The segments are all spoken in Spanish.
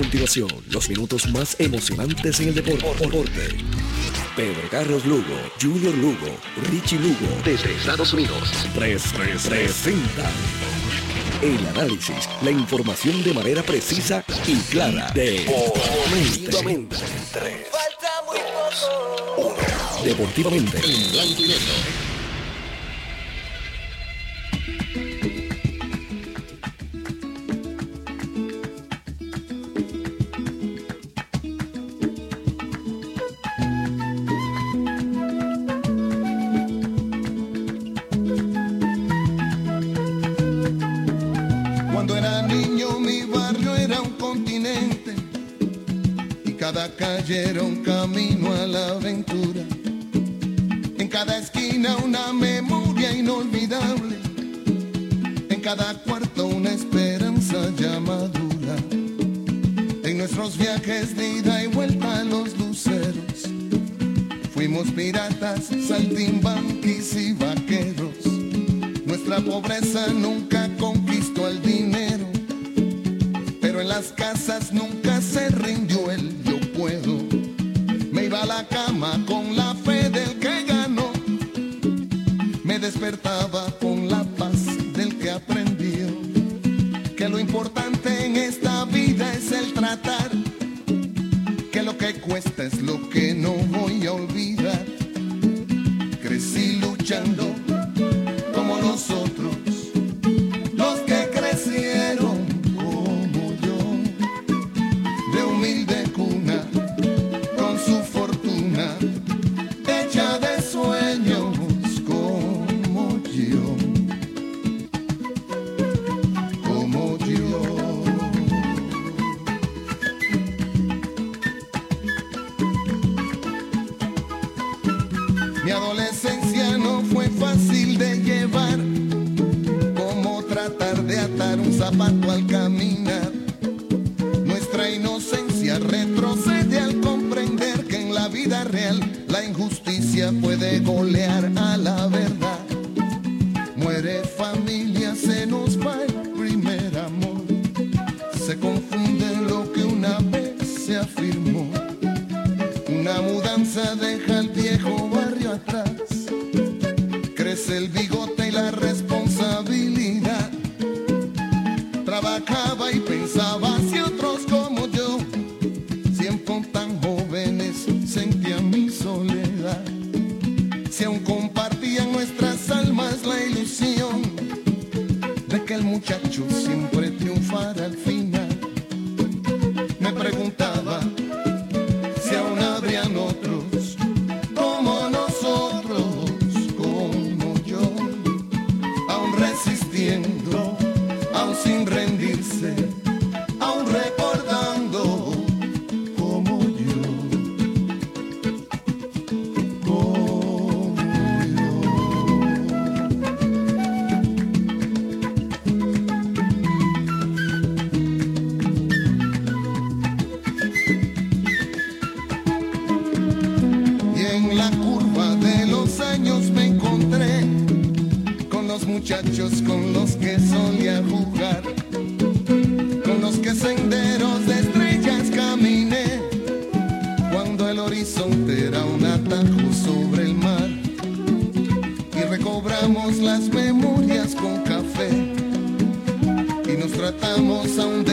continuación los minutos más emocionantes en el deporte. deporte. Pedro Carlos Lugo, Junior Lugo, Richie Lugo, desde Estados Unidos. 330. El análisis, la información de manera precisa y clara. De Deportivamente. 3, 2, 1. Deportivamente. En blanco y. las memorias con café y nos tratamos a un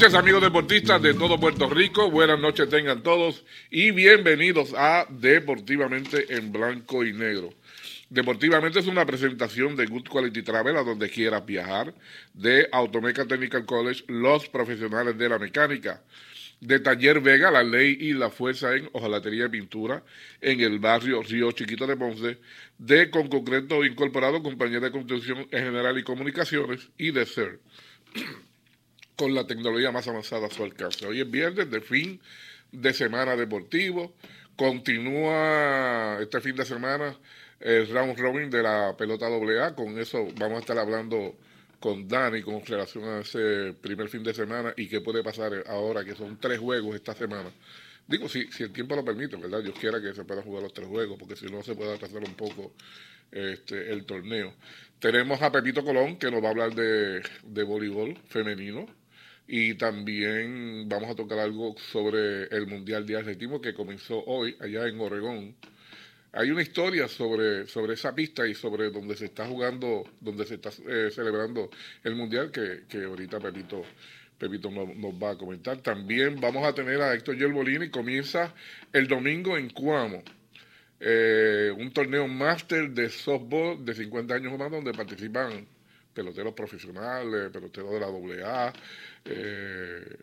Noches amigos deportistas de todo Puerto Rico, buenas noches tengan todos y bienvenidos a Deportivamente en Blanco y Negro. Deportivamente es una presentación de Good Quality Travel a donde quieras viajar, de Automeca Technical College, los profesionales de la mecánica, de Taller Vega, la ley y la fuerza en hojalatería y pintura en el barrio Río Chiquito de Ponce, de Con Concreto Incorporado, compañía de construcción en general y comunicaciones, y de CER con la tecnología más avanzada a su alcance. Hoy es viernes de fin de semana deportivo. Continúa este fin de semana el round robin de la pelota AA. Con eso vamos a estar hablando con Dani con relación a ese primer fin de semana y qué puede pasar ahora, que son tres juegos esta semana. Digo, si, si el tiempo lo permite, ¿verdad? Yo quiera que se puedan jugar los tres juegos, porque si no se puede atrasar un poco este, el torneo. Tenemos a Pepito Colón, que nos va a hablar de, de voleibol femenino y también vamos a tocar algo sobre el Mundial de Atletismo que comenzó hoy allá en Oregón. Hay una historia sobre, sobre esa pista y sobre donde se está jugando, donde se está eh, celebrando el Mundial que, que ahorita Pepito, Pepito nos, va a comentar. También vamos a tener a Héctor Yerbolini, comienza el domingo en Cuamo. Eh, un torneo máster de softball de 50 años o más donde participan peloteros profesionales, peloteros de la AA. Eh,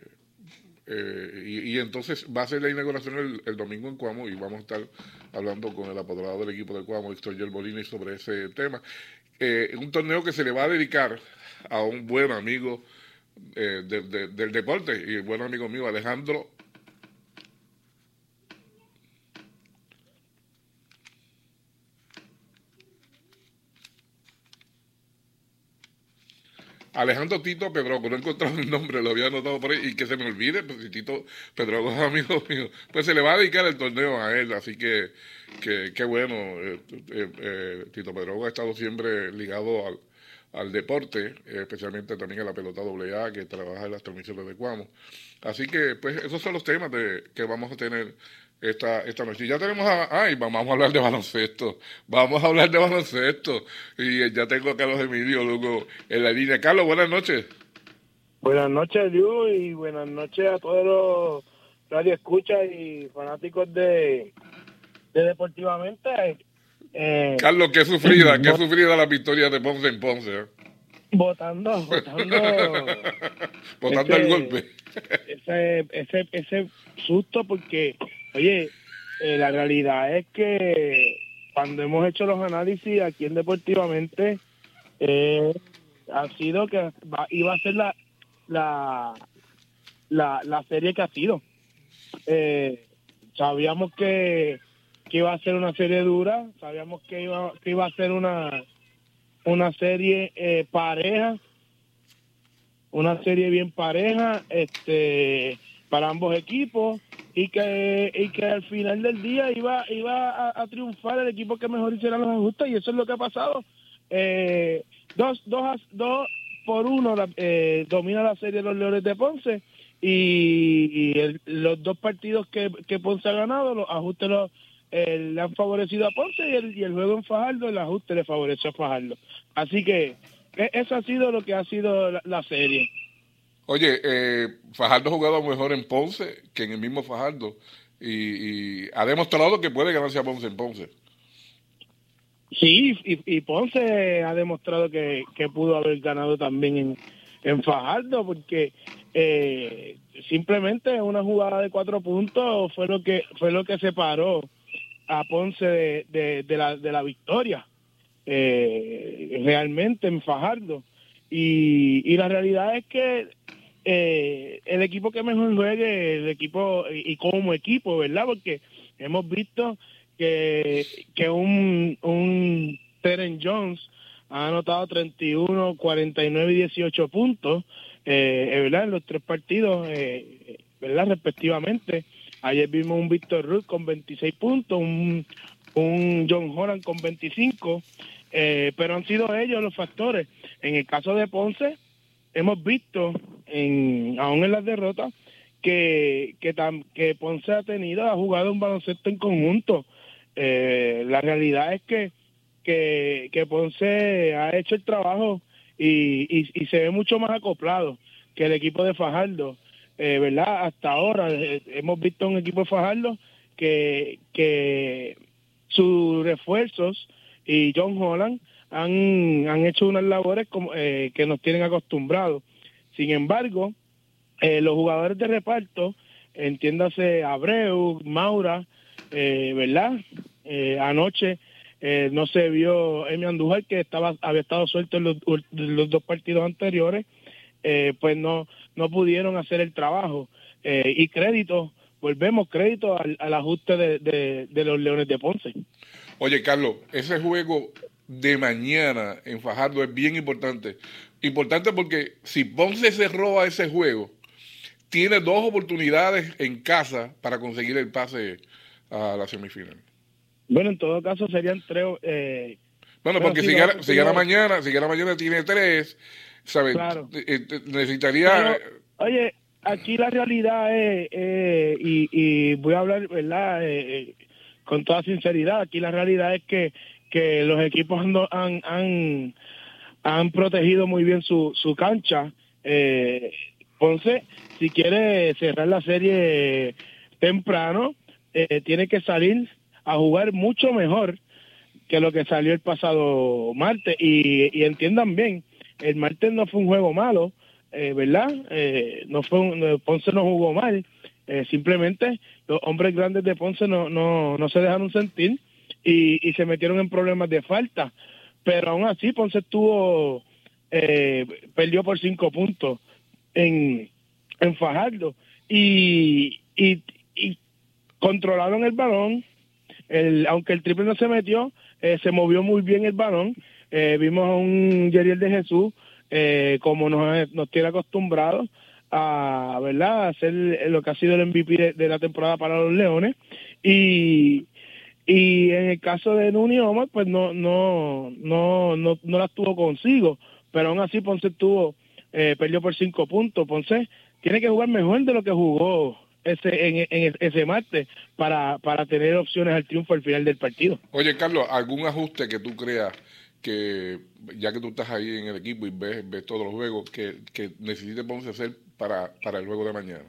eh, y, entonces va a ser la inauguración el, domingo en Cuamo y vamos a estar hablando con el apoderado del equipo de Cuamo, Héctor Yerbolini, sobre ese tema. Eh, un torneo que se le va a dedicar a un buen amigo del deporte y buen amigo mío, Alejandro Alejandro Tito Pedrogo, no he encontrado el nombre, lo había anotado por ahí, y que se me olvide, pues si Tito Pedrogo es amigo mío, pues se le va a dedicar el torneo a él, así que qué bueno, eh, eh, eh, Tito Pedrogo ha estado siempre ligado al, al deporte, especialmente también a la pelota AA, que trabaja en las transmisiones de Cuamo. Así que, pues, esos son los temas de, que vamos a tener esta, esta noche. Y ya tenemos a, ay, vamos a hablar de baloncesto, vamos a hablar de baloncesto. Y ya tengo a Carlos Emilio Lugo en la línea. Carlos, buenas noches. Buenas noches, Liu, y buenas noches a todos los radioescuchas y fanáticos de, de Deportivamente. Eh, Carlos, qué sufrida, qué sufrida la victoria de Ponce en Ponce. ¿eh? Votando, votando. votando el golpe. Ese, ese, ese susto porque Oye, eh, la realidad es que cuando hemos hecho los análisis aquí en Deportivamente, eh, ha sido que iba a ser la, la, la, serie que ha sido. Eh, sabíamos que, que iba a ser una serie dura, sabíamos que iba, que iba a ser una, una serie pareja, una serie bien pareja, este para ambos equipos y que y que al final del día iba iba a, triunfar el equipo que mejor hiciera los ajustes y eso es lo que ha pasado. Eh, dos dos dos por uno eh, domina la serie los Leones de Ponce y, los dos partidos que, que, Ponce ha ganado los ajustes los, eh, le han favorecido a Ponce y el, y el juego en Fajardo el ajuste le favoreció a Fajardo. Así que e, eso ha sido lo que ha sido la serie Oye, eh, Fajardo ha jugado mejor en Ponce que en el mismo Fajardo y, ha demostrado que puede ganarse a Ponce en Ponce. Sí, y, Ponce ha demostrado que, pudo haber ganado también en, Fajardo porque eh, simplemente una jugada de cuatro puntos fue lo que fue lo que separó a Ponce de, la, de la victoria eh, realmente en Fajardo. Y, y la realidad es que eh, el equipo que mejor juegue, el equipo y como equipo, ¿verdad? Porque hemos visto que, que un, un Teren Jones ha anotado 31, 49 y 18 puntos, eh, ¿verdad? En los tres partidos, eh, ¿verdad? Respectivamente. Ayer vimos un Víctor Ruth con 26 puntos, un, un John Horan con 25, eh, pero han sido ellos los factores. En el caso de Ponce, hemos visto, en, aún en las derrotas, que, que, Ponce ha tenido, ha jugado un baloncesto en conjunto. Eh, la realidad es que, que, que, Ponce ha hecho el trabajo y, y, se ve mucho más acoplado. que el equipo de Fajardo, eh, ¿verdad? Hasta ahora eh, hemos visto un equipo de Fajardo que, que sus refuerzos y John Holland han, han hecho unas labores como, eh, que nos tienen acostumbrados. Sin embargo, eh, los jugadores de reparto, entiéndase Abreu, Maura, eh, ¿verdad? Eh, anoche eh, no se vio Emi Andújar, que estaba había estado suelto en los, dos partidos anteriores, eh, pues no, no pudieron hacer el trabajo. Y crédito, volvemos crédito al, al ajuste de, de los Leones de Ponce. Oye, Carlos, ese juego de mañana en Fajardo es bien importante. Importante porque si Ponce se roba ese juego, tiene dos oportunidades en casa para conseguir el pase a la semifinal. Bueno, en todo caso serían tres. Eh, Bueno, porque si, gana, si gana no. mañana, si gana mañana tiene tres, ¿sabes? Claro. Eh, eh, necesitaría... Pero, oye, aquí la realidad es, eh, y, y voy a hablar, ¿verdad? Eh, eh, con toda sinceridad, aquí la realidad es que, que los equipos han, han, han protegido muy bien su, su cancha. Eh, Ponce, si quiere cerrar la serie temprano, eh, tiene que salir a jugar mucho mejor que lo que salió el pasado martes. Y, y entiendan bien, el martes no fue un juego malo, eh, ¿verdad? Eh, no fue un- Ponce no jugó mal, eh, simplemente los hombres grandes de Ponce no, no, no se dejaron sentir y, y se metieron en problemas de falta. Pero aún así Ponce estuvo, eh, perdió por cinco puntos en, en Fajardo y, y, y controlaron el balón, el, aunque el triple no se metió, eh, se movió muy bien el balón. Eh, vimos a un Yeriel de Jesús, eh, como nos, nos tiene acostumbrados a, ¿verdad? a hacer lo que ha sido el MVP de, de la temporada para los Leones. Y, y en el caso de Nuni Omar, pues no, no, no, no, no la tuvo consigo. Pero aún así Ponce tuvo, eh, perdió por cinco puntos. Ponce tiene que jugar mejor de lo que jugó ese, en, en ese martes para, para tener opciones al triunfo al final del partido. Oye, Carlos, ¿algún ajuste que tú creas que, ya que tú estás ahí en el equipo y ves, ves todos los juegos, que, que necesite Ponce hacer para, para el juego de mañana?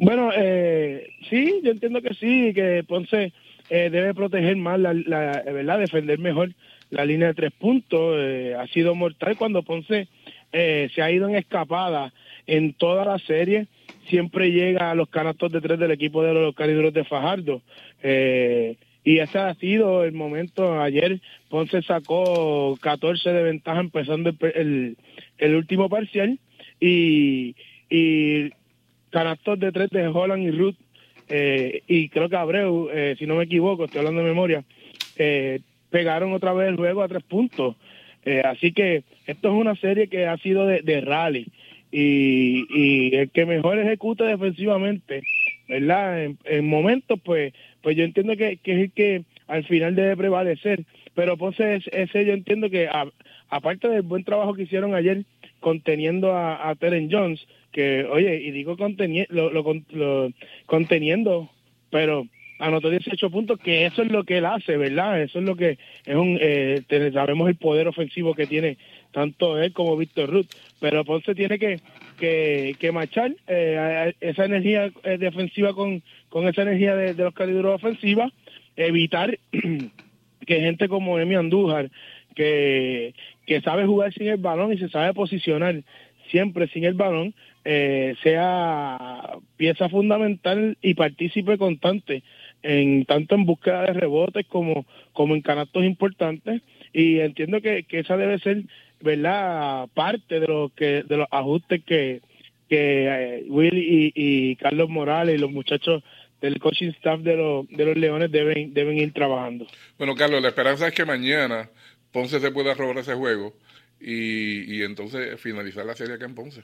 Bueno, eh, sí, yo entiendo que sí, que Ponce eh, debe proteger más, la, la, ¿verdad? Defender mejor la línea de tres puntos. Eh, ha sido mortal cuando Ponce eh, se ha ido en escapada en toda la serie. Siempre llega a los canastos de tres del equipo de los cariduros de Fajardo. Eh, y ese ha sido el momento. Ayer Ponce sacó 14 de ventaja empezando el, el, el último parcial. Y, y canastos de tres de Holland y Ruth, eh, y creo que Abreu, eh, si no me equivoco, estoy hablando de memoria, eh, pegaron otra vez el juego a tres puntos. Eh, así que esto es una serie que ha sido de, rally y, y el que mejor ejecute defensivamente, ¿verdad? En, en momentos, pues, pues yo entiendo que, es el que al final debe prevalecer. Pero Ponce, es- ese yo entiendo que aparte del buen trabajo que hicieron ayer conteniendo a, a Teren Jones, que, oye, y digo conteni lo, lo, lo- conteniendo, pero anotó 18 puntos, que eso es lo que él hace, ¿verdad? Eso es lo que es un, eh, sabemos el poder ofensivo que tiene tanto él como Víctor Ruth, pero Ponce tiene que, que, que marchar eh, esa energía eh, defensiva con, con esa energía de, de los caliduros ofensivas, evitar que gente como Emi Andújar, que, que sabe jugar sin el balón y se sabe posicionar siempre sin el balón, eh, sea pieza fundamental y partícipe constante en tanto en búsqueda de rebotes como, como en canastos importantes y entiendo que, que esa debe ser verdad parte de los que de los ajustes que que eh, Will y, y Carlos Morales y los muchachos del coaching staff de los de los Leones deben deben ir trabajando. Bueno, Carlos, la esperanza es que mañana Ponce se pueda robar ese juego y, y entonces finalizar la serie acá en Ponce.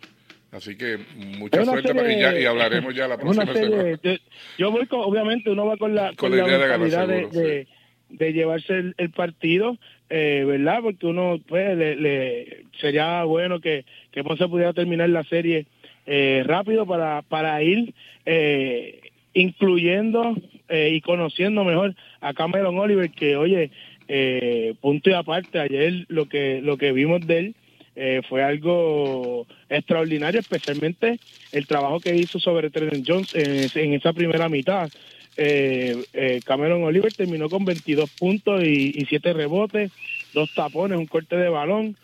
Así que mucha suerte y, ya, serie- y hablaremos ya la próxima serie- semana. yo, yo voy con, obviamente uno va con la, Con con la idea de ganar de, seguro, de, de llevarse el, el partido, eh, ¿verdad? Porque uno, pues, le, le- sería bueno que, que Ponce pudiera terminar la serie eh, rápido para, para ir eh, incluyendo eh, y conociendo mejor a Cameron Oliver, que, oye, eh, punto y aparte, ayer lo que, lo que vimos de él, eh, fue algo extraordinario, especialmente el trabajo que hizo sobre Trent Jones en, esa primera mitad. Eh, eh, Cameron Oliver terminó con 22 puntos y, y 7 rebotes, dos tapones, un corte de balón,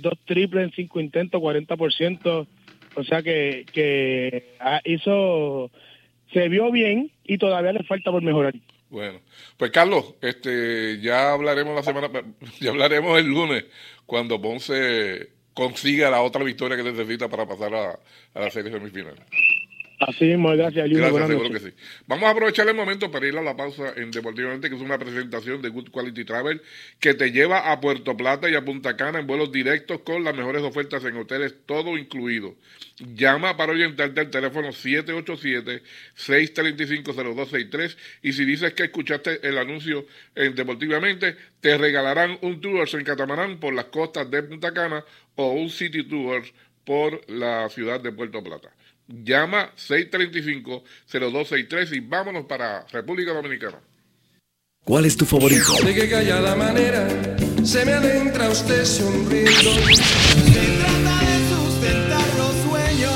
dos triples en cinco intentos, 40%. O sea que, que ah, hizo, se vio bien y todavía le falta por mejorar. Bueno, pues Carlos, este, ya hablaremos la semana, ya hablaremos el lunes cuando Ponce consiga la otra victoria que necesita para pasar a, a la serie semifinal. Así mismo, gracias, Gracias, seguro que sí. Vamos a aprovechar el momento para ir a la pausa en Deportivamente, que es una presentación de Good Quality Travel que te lleva a Puerto Plata y a Punta Cana en vuelos directos con las mejores ofertas en hoteles, todo incluido. Llama para orientarte al teléfono 787-635-0263 y si dices que escuchaste el anuncio en Deportivamente, te regalarán un tour en catamarán por las costas de Punta Cana o un city tour por la ciudad de Puerto Plata. Llama 635-0263 y vámonos para República Dominicana. ¿Cuál es tu favorito? De qué callada manera se me adentra usted sonriendo. Se trata de sustentar los sueños.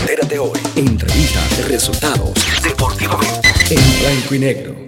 Entérate hoy. Entrevistas, resultados, deportivamente. En blanco y negro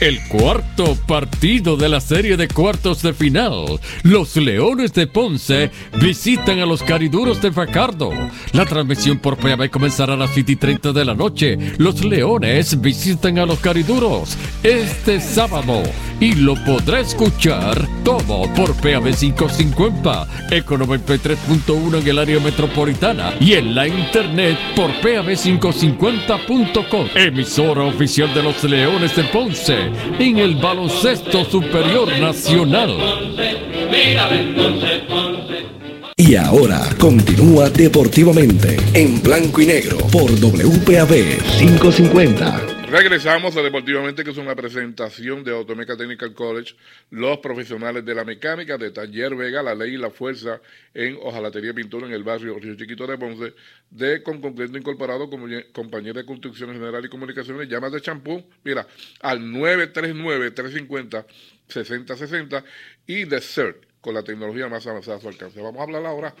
el cuarto partido de la serie de cuartos de final. Los Leones de Ponce visitan a los Cariduros de Facardo. La transmisión por PAB comenzará a las 7 y 30 de la noche. Los Leones visitan a los Cariduros este sábado y lo podrá escuchar todo por PAB 550, Economía 3.1 en el área metropolitana y en la internet por PAB550.com, emisora oficial de los Leones de Ponce en el baloncesto superior nacional. Y ahora continúa deportivamente en blanco y negro por WPAB 550. Regresamos a Deportivamente, que es una presentación de Automeca Technical College, los profesionales de la mecánica de Taller Vega, la ley y la fuerza en Ojalatería Pintura en el barrio Río Chiquito de Ponce, de Con Concreto Incorporado como compañía de construcción general y comunicaciones, llamas de champú, mira, al 939-350-6060 y de CERT, con la tecnología más avanzada a su alcance. Vamos a hablar ahora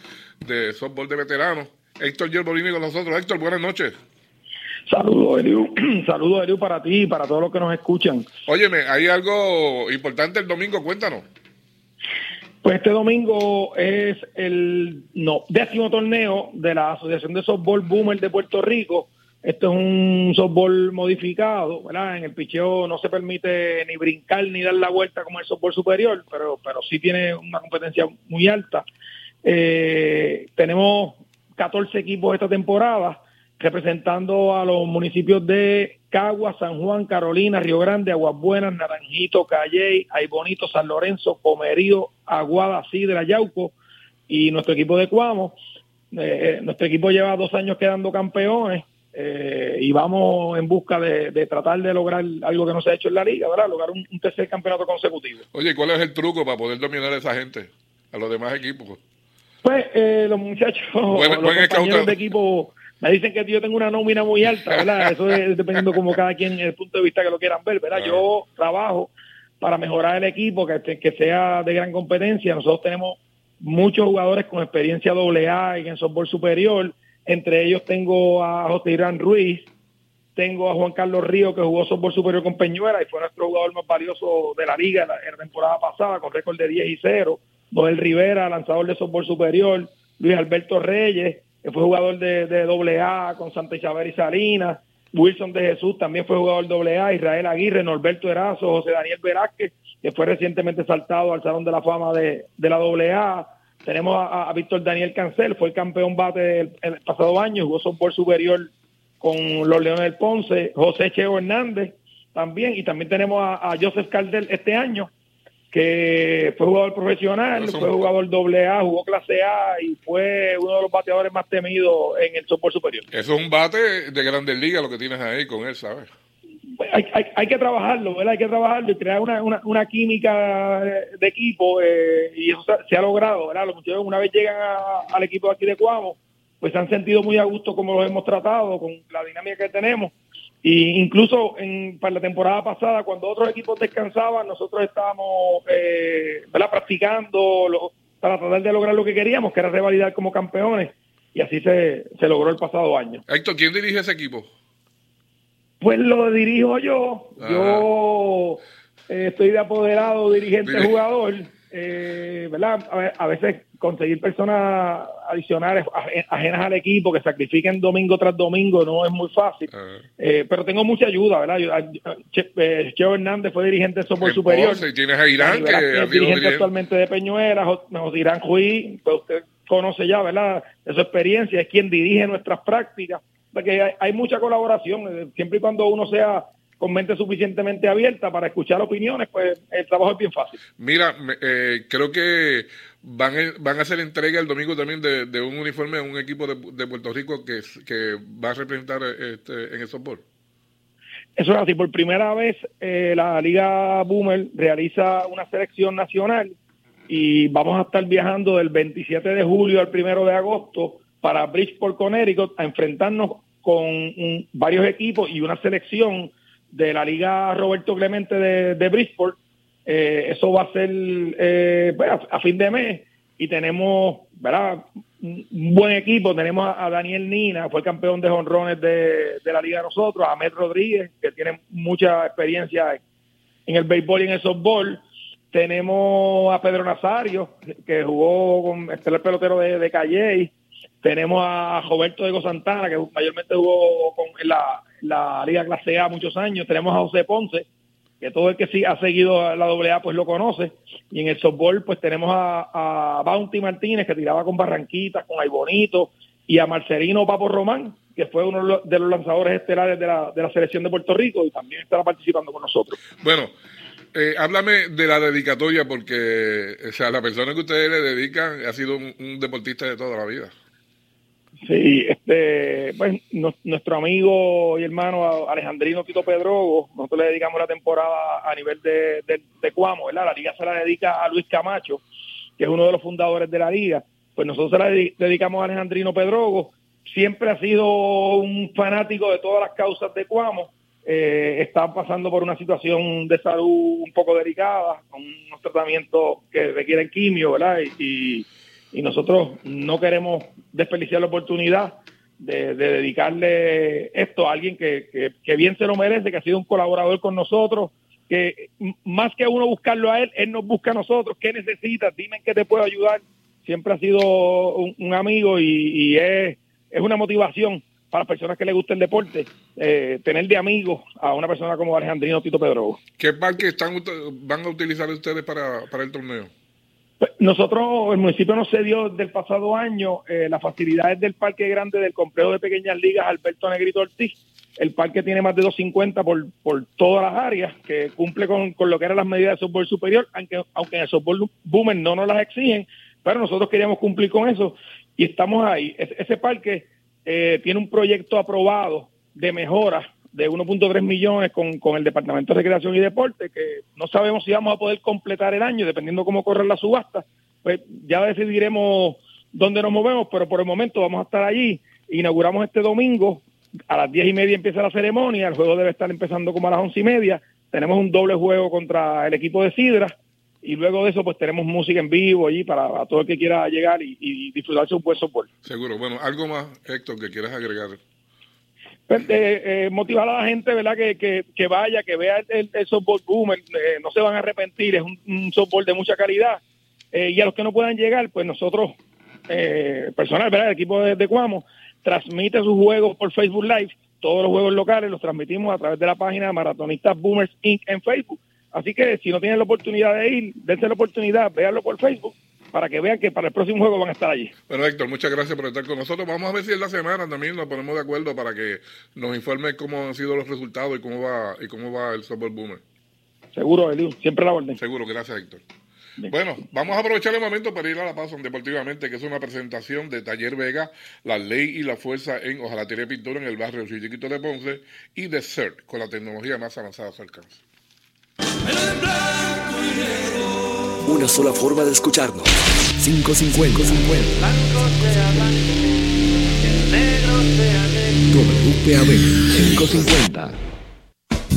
de softball de veteranos. Héctor Yerbolini con nosotros. Héctor, buenas noches. Saludos, Eliu. Saludos, Eliu, para ti y para todos los que nos escuchan. Óyeme, hay algo importante el domingo, cuéntanos. Pues este domingo es el no, décimo torneo de la Asociación de Softball Boomer de Puerto Rico. Esto es un softball modificado, ¿verdad? En el picheo no se permite ni brincar ni dar la vuelta como el softball superior, pero, pero sí tiene una competencia muy alta. Eh, tenemos 14 equipos esta temporada representando a los municipios de Cagua, San Juan, Carolina, Río Grande, Aguas Buenas, Naranjito, Calley, Bonito, San Lorenzo, Comerío, Aguada, Sidra, Yauco y nuestro equipo de Cuamo. Eh, nuestro equipo lleva dos años quedando campeones eh, y vamos en busca de, tratar de lograr algo que no se ha hecho en la liga, ¿verdad? Lograr un, tercer campeonato consecutivo. Oye, ¿cuál es el truco para poder dominar a esa gente, a los demás equipos? Pues eh, los muchachos, los compañeros de equipo Me dicen que yo tengo una nómina muy alta, ¿verdad? Eso es dependiendo como cada quien, el punto de vista que lo quieran ver, ¿verdad? Yo trabajo para mejorar el equipo, que, que sea de gran competencia. Nosotros tenemos muchos jugadores con experiencia doble A y en softball superior. Entre ellos tengo a José Irán Ruiz, tengo a Juan Carlos Río, que jugó softball superior con Peñuela y fue nuestro jugador más valioso de la liga en la, temporada pasada, con récord de 10 y 0. Noel Rivera, lanzador de softball superior. Luis Alberto Reyes, fue jugador de, de AA con Santa Isabel y Salinas. Wilson de Jesús también fue jugador doble A, Israel Aguirre, Norberto Erazo, José Daniel Velázquez, que fue recientemente saltado al Salón de la Fama de, la doble A. Tenemos a, Víctor Daniel Cancel, fue el campeón bate el, pasado año, jugó softball superior con los Leones del Ponce, José Cheo Hernández también, y también tenemos a, a Joseph Caldel este año, que fue jugador profesional, fue jugador doble A, jugó clase A y fue uno de los bateadores más temidos en el softball superior. Eso es un bate de grandes ligas lo que tienes ahí con él, ¿sabes? Pues hay, hay, hay, que trabajarlo, ¿verdad? Hay que trabajarlo y crear una, una, una química de equipo eh, y eso se, ha logrado, ¿verdad? Los muchachos una vez llegan al equipo aquí de Cuamo, pues se han sentido muy a gusto como los hemos tratado, con la dinámica que tenemos y incluso en, para la temporada pasada, cuando otros equipos descansaban, nosotros estábamos eh, practicando para tratar de lograr lo que queríamos, que era revalidar como campeones. Y así se, se logró el pasado año. Héctor, ¿quién dirige ese equipo? Pues lo dirijo yo. Yo eh, estoy de apoderado, dirigente, jugador. Eh, ¿verdad? A, veces conseguir personas adicionales ajenas al equipo que sacrifiquen domingo tras domingo no es muy fácil, ah. eh, pero tengo mucha ayuda, ¿verdad? Cheo eh, Hernández fue dirigente de softball superior. Tienes a Irán, que es dirigente actualmente de Peñuela, José Irán Juí, pues usted conoce ya, ¿verdad? De su experiencia, es quien dirige nuestras prácticas, porque hay, hay mucha colaboración, eh, siempre y cuando uno sea con mente suficientemente abierta para escuchar opiniones, pues el trabajo es bien fácil. Mira, eh, creo que van, van a hacer entrega el domingo también de, un uniforme a un equipo de, Puerto Rico que, que va a representar este, en el softball. Eso es así, por primera vez eh, la Liga Boomer realiza una selección nacional y vamos a estar viajando del 27 de julio al 1 de agosto para Bridgeport, Connecticut, a enfrentarnos con varios equipos y una selección de la Liga Roberto Clemente de, de Bridgeport. Eh, eso va a ser eh, pues, a, fin de mes y tenemos un buen equipo. Tenemos a, Daniel Nina, fue campeón de jonrones de, la liga de nosotros, a Ahmed Rodríguez, que tiene mucha experiencia en el béisbol y en el softball. Tenemos a Pedro Nazario, que jugó con este el pelotero de, de. Tenemos a Roberto Diego Santana, que mayormente jugó con, la, la Liga Clase A muchos años. Tenemos a José Ponce, que todo el que sí ha seguido la AA pues lo conoce. Y en el softball pues tenemos a, Bounty Martínez, que tiraba con Barranquitas, con Bonito y a Marcelino Papo Román, que fue uno de los lanzadores estelares de la, de la selección de Puerto Rico y también estará participando con nosotros. Bueno, eh, háblame de la dedicatoria porque o sea, la persona que ustedes le dedican ha sido un deportista de toda la vida. Sí, este, pues nuestro amigo y hermano Alejandrino Tito Pedrogo, nosotros le dedicamos la temporada a nivel de, de, Cuamo, ¿verdad? La liga se la dedica a Luis Camacho, que es uno de los fundadores de la liga. Pues nosotros se la dedicamos a Alejandrino Pedrogo. Siempre ha sido un fanático de todas las causas de Cuamo. Eh, está pasando por una situación de salud un poco delicada, con unos tratamientos que requieren quimio, ¿verdad? y nosotros no queremos desperdiciar la oportunidad de, dedicarle esto a alguien que, bien se lo merece, que ha sido un colaborador con nosotros, que más que uno buscarlo a él, él nos busca a nosotros, ¿qué necesitas? Dime en qué te puedo ayudar. Siempre ha sido un, amigo y, es, es, una motivación para las personas que les gusta el deporte, eh, tener de amigo a una persona como Alejandrino Tito Pedro. ¿Qué parque están, van a utilizar ustedes para, para el torneo? Pues, nosotros, el municipio nos cedió del pasado año eh, las facilidades del Parque Grande del Complejo de Pequeñas Ligas Alberto Negrito Ortiz. El parque tiene más de 250 por, por todas las áreas, que cumple con, lo que eran las medidas de softball superior, aunque, aunque en el softball boomer no nos las exigen, pero nosotros queríamos cumplir con eso y estamos ahí. ese parque eh, tiene un proyecto aprobado de mejora de 1.3 millones con, con, el Departamento de Recreación y Deporte, que no sabemos si vamos a poder completar el año, dependiendo cómo corre la subasta, pues ya decidiremos dónde nos movemos, pero por el momento vamos a estar allí inauguramos este domingo, a las diez y media empieza la ceremonia, el juego debe estar empezando como a las once y media, tenemos un doble juego contra el equipo de Sidra, y luego de eso pues tenemos música en vivo allí para, todo el que quiera llegar y, y disfrutarse un buen softball. Seguro. Bueno, algo más, Héctor, que quieras agregar. Pues, eh, eh, motivar a la gente, ¿verdad? Que, que, vaya, que vea el, el boom, eh, no se van a arrepentir, es un, un de mucha calidad. Eh, y a los que no puedan llegar, pues nosotros, personal, ¿verdad? El equipo de, de Cuamo, transmite sus juegos por Facebook Live, todos los juegos locales los transmitimos a través de la página Maratonistas Boomers Inc. en Facebook Así que si no tienen la oportunidad de ir, dense la oportunidad, véanlo por Facebook para que vean que para el próximo juego van a estar allí. Bueno, Héctor, muchas gracias por estar con nosotros. Vamos a ver si en la semana también nos ponemos de acuerdo para que nos informe cómo han sido los resultados y cómo va y cómo va el Softball Boomer. Seguro, Eliu, siempre la orden. Seguro, gracias, Héctor. Bueno, vamos a aprovechar el momento para ir a la pausa deportivamente, que es una presentación de Taller Vega, la ley y la fuerza en Ojalatería Pintura en el barrio Chiquito de Ponce y de CERT, con la tecnología más avanzada a su alcance. Una sola forma de escucharnos. 550. 50. WPAB 550.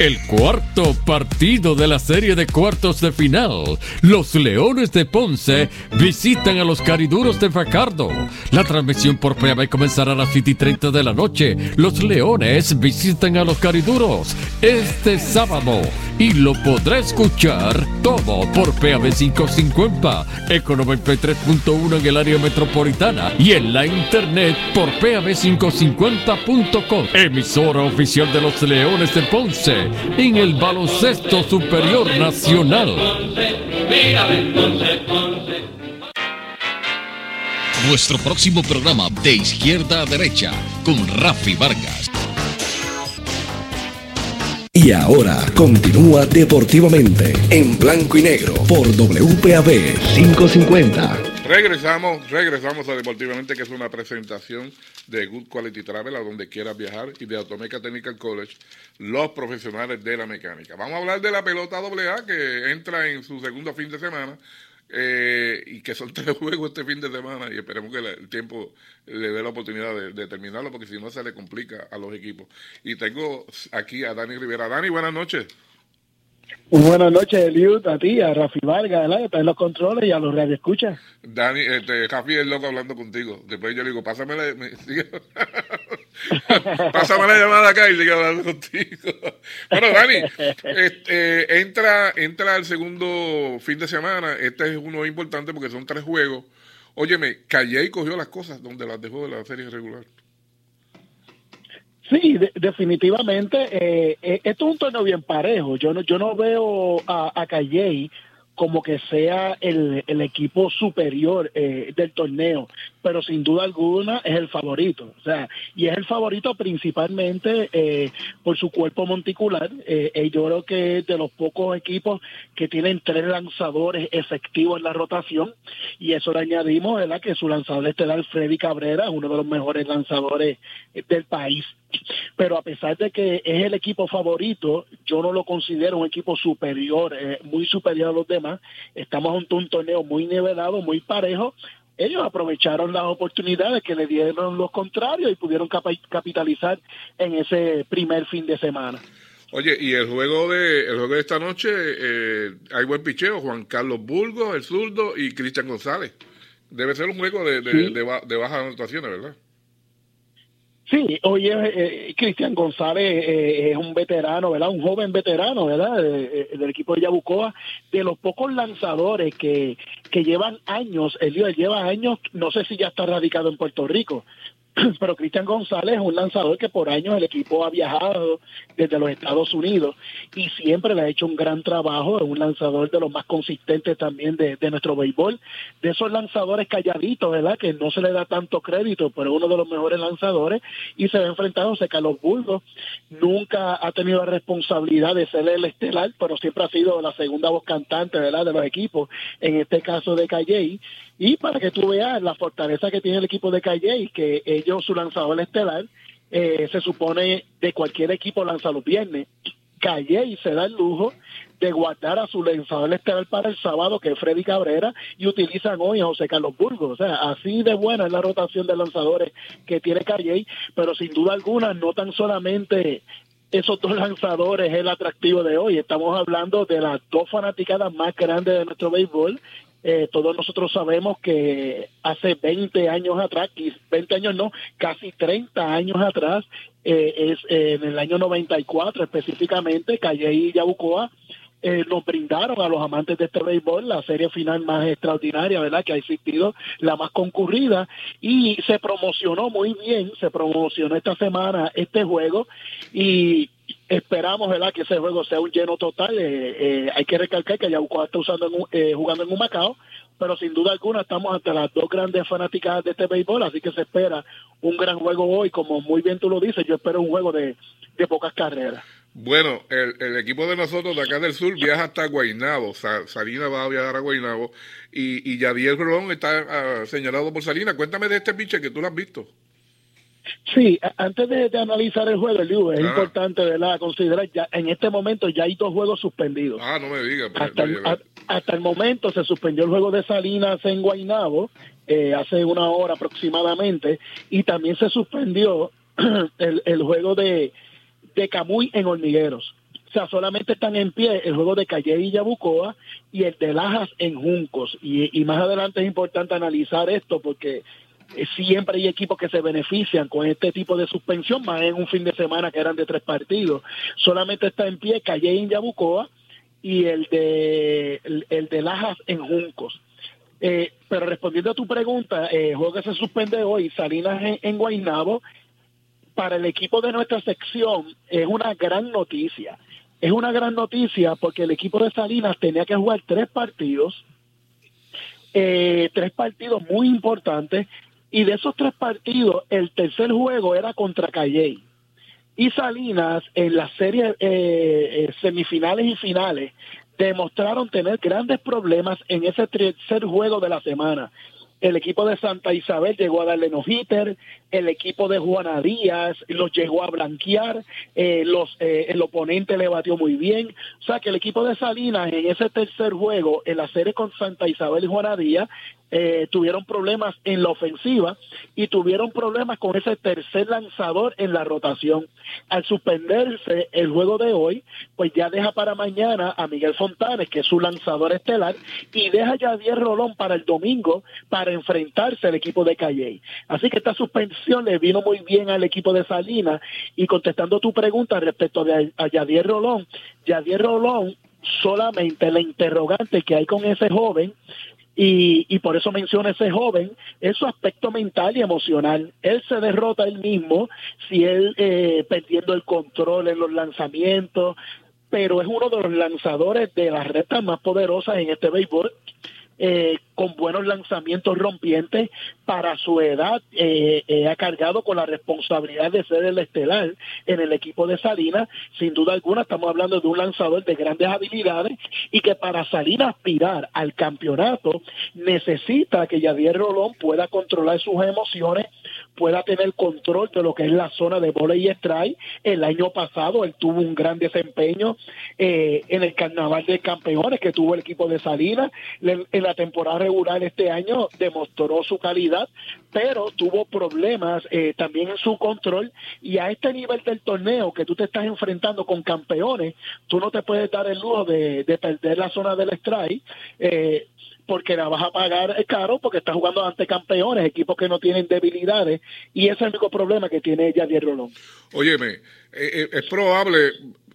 el cuarto partido de la serie de cuartos de final. Los Leones de Ponce visitan a los Cariduros de Fajardo. La transmisión por PAB comenzará a las 7 y 30 de la noche. Los Leones visitan a los Cariduros este sábado y lo podrá escuchar todo por PAB 550, Eco 93.1 en el área metropolitana y en la internet por PAB550.com, emisora oficial de los Leones de Ponce en el baloncesto superior nacional. Nuestro próximo programa de izquierda a derecha con Rafi Vargas. Y ahora continúa deportivamente en blanco y negro por WPAB 550. Regresamos, regresamos a Deportivamente, que es una presentación de Good Quality Travel a donde quieras viajar y de Automeca Technical College, los profesionales de la mecánica. Vamos a hablar de la pelota AA que entra en su segundo fin de semana eh, y que son tres juegos este fin de semana y esperemos que el tiempo le dé la oportunidad de, de, terminarlo porque si no se le complica a los equipos. Y tengo aquí a Dani Rivera. Dani, buenas noches. Buenas noches, Eliud, a ti, a Rafi Vargas, ¿verdad? En los controles y a los radioescuchas. Dani, este, Rafi es loco hablando contigo. Después yo digo, pásame la, pásame la llamada acá y sigue hablando contigo. bueno, Dani, este, entra, entra el segundo fin de semana. Este es uno importante porque son tres juegos. Óyeme, Calle cogió las cosas donde las dejó de la serie regular. Sí, de, definitivamente. Eh, eh, esto es un torneo bien parejo. Yo no, yo no veo a, a Calle como que sea el, el equipo superior eh, del torneo, pero sin duda alguna es el favorito, o sea, y es el favorito principalmente eh, por su cuerpo monticular. Eh, yo creo que es de los pocos equipos que tienen tres lanzadores efectivos en la rotación, y eso le añadimos, ¿verdad? Que su lanzador estelar Freddy Cabrera uno de los mejores lanzadores del país pero a pesar de que es el equipo favorito, yo no lo considero un equipo superior, eh, muy superior a los demás. Estamos ante un torneo muy nivelado, muy parejo. Ellos aprovecharon las oportunidades que le dieron los contrarios y pudieron capitalizar en ese primer fin de semana. Oye, y el juego de el juego de esta noche, eh, hay buen picheo, Juan Carlos Burgos, el zurdo, y Cristian González. Debe ser un juego de, de, de bajas anotaciones, ¿verdad? Sí, oye, eh, Cristian González eh, es un veterano, ¿verdad? Un joven veterano, ¿verdad? del equipo de Yabucoa, de los pocos lanzadores que, que llevan años, él lleva años, no sé si ya está radicado en Puerto Rico, pero Cristian González es un lanzador que por años el equipo ha viajado desde los Estados Unidos y siempre le ha hecho un gran trabajo, es un lanzador de los más consistentes también de, nuestro béisbol, de esos lanzadores calladitos, ¿verdad? Que no se le da tanto crédito, pero uno de los mejores lanzadores y se ve enfrentado a Carlos Burgos, nunca ha tenido la responsabilidad de ser el estelar, pero siempre ha sido la segunda voz cantante, ¿verdad? De los equipos, en este caso de Calley, y para que tú veas la fortaleza que tiene el equipo de Calle, que ellos, su lanzador estelar, eh, se supone de cualquier equipo lanza los viernes. Calle se da el lujo de guardar a su lanzador estelar para el sábado, que es Freddy Cabrera, y utilizan hoy a José Carlos Burgos. O sea, así de buena es la rotación de lanzadores que tiene Calle, pero sin duda alguna no tan solamente esos dos lanzadores es el atractivo de hoy. Estamos hablando de las dos fanaticadas más grandes de nuestro béisbol eh, todos nosotros sabemos que hace 20 años atrás, 20 años no, casi 30 años atrás, eh, es eh, en el año 94 específicamente, Calle y Yabucoa eh, nos brindaron a los amantes de este béisbol la serie final más extraordinaria, ¿verdad? Que ha existido, la más concurrida, y se promocionó muy bien, se promocionó esta semana este juego, y esperamos verdad que ese juego sea un lleno total. Eh, eh, hay que recalcar que Yauco está usando eh, jugando en un Macao pero sin duda alguna estamos ante las dos grandes fanáticas de este béisbol así que se espera un gran juego hoy como muy bien tú lo dices yo espero un juego de, de pocas carreras bueno, el, equipo de nosotros de acá del sur viaja hasta Guaynabo. Salina va a viajar a Guaynabo. Y, y Yadier Rolón está ah, señalado por Salina. Cuéntame de este pinche que tú lo has visto. Sí, antes de, analizar el juego, el es ah. importante ¿verdad? considerar ya en este momento ya hay dos juegos suspendidos. Ah, no me digas. Pues, hasta, el, momento se suspendió el juego de Salinas en Guaynabo eh, hace una hora aproximadamente y también se suspendió el, el juego de, de Camuy en Hormigueros. O sea, solamente están en pie el juego de Calle y Yabucoa y el de Lajas en Juncos. Y, y más adelante es importante analizar esto porque eh, siempre hay equipos que se benefician con este tipo de suspensión, más en un fin de semana que eran de tres partidos. Solamente está en pie Calle y Yabucoa y el de, el, de Lajas en Juncos. Eh, pero respondiendo a tu pregunta, el juego que se suspende hoy, Salinas en, en Guaynabo, para el equipo de nuestra sección es una gran noticia. Es una gran noticia porque el equipo de Salinas tenía que jugar tres partidos, eh, tres partidos muy importantes y de esos tres partidos, el tercer juego era contra Calley. Y Salinas, en las series eh, eh, semifinales y finales, demostraron tener grandes problemas en ese tercer juego de la semana. El equipo de Santa Isabel llegó a darle no hitter, el equipo de Juana Díaz los llegó a blanquear, eh, los, eh, el oponente le batió muy bien. O sea que el equipo de Salinas en ese tercer juego, en la serie con Santa Isabel y Juana Díaz, eh, tuvieron problemas en la ofensiva y tuvieron problemas con ese tercer lanzador en la rotación. Al suspenderse el juego de hoy, pues ya deja para mañana a Miguel Fontanes, que es su lanzador estelar, y deja a Javier Rolón para el domingo para enfrentarse al equipo de Calley. Así que esta suspensión le vino muy bien al equipo de Salinas y contestando tu pregunta respecto a Yadier Rolón, Yadier Rolón solamente la interrogante que hay con ese joven y, y, por eso menciono ese joven, es su aspecto mental y emocional. Él se derrota él mismo si él eh, perdiendo el control en los lanzamientos, pero es uno de los lanzadores de las retas más poderosas en este béisbol eh, con buenos lanzamientos rompientes para su edad, eh, eh, ha cargado con la responsabilidad de ser el estelar en el equipo de Salinas. Sin duda alguna, estamos hablando de un lanzador de grandes habilidades y que para salir a aspirar al campeonato necesita que Javier Rolón pueda controlar sus emociones, pueda tener control de lo que es la zona de bola y strike. El año pasado él tuvo un gran desempeño eh, en el Carnaval de Campeones que tuvo el equipo de Salinas. En la temporada regular este año demostró su calidad, pero tuvo problemas eh, también en su control y a este nivel del torneo que tú te estás enfrentando con campeones, tú no te puedes dar el lujo de, perder la zona del strike. Eh, porque la vas a pagar caro porque estás jugando ante campeones, equipos que no tienen debilidades, y ese es el único problema que tiene Javier Rolón. Óyeme, eh, es probable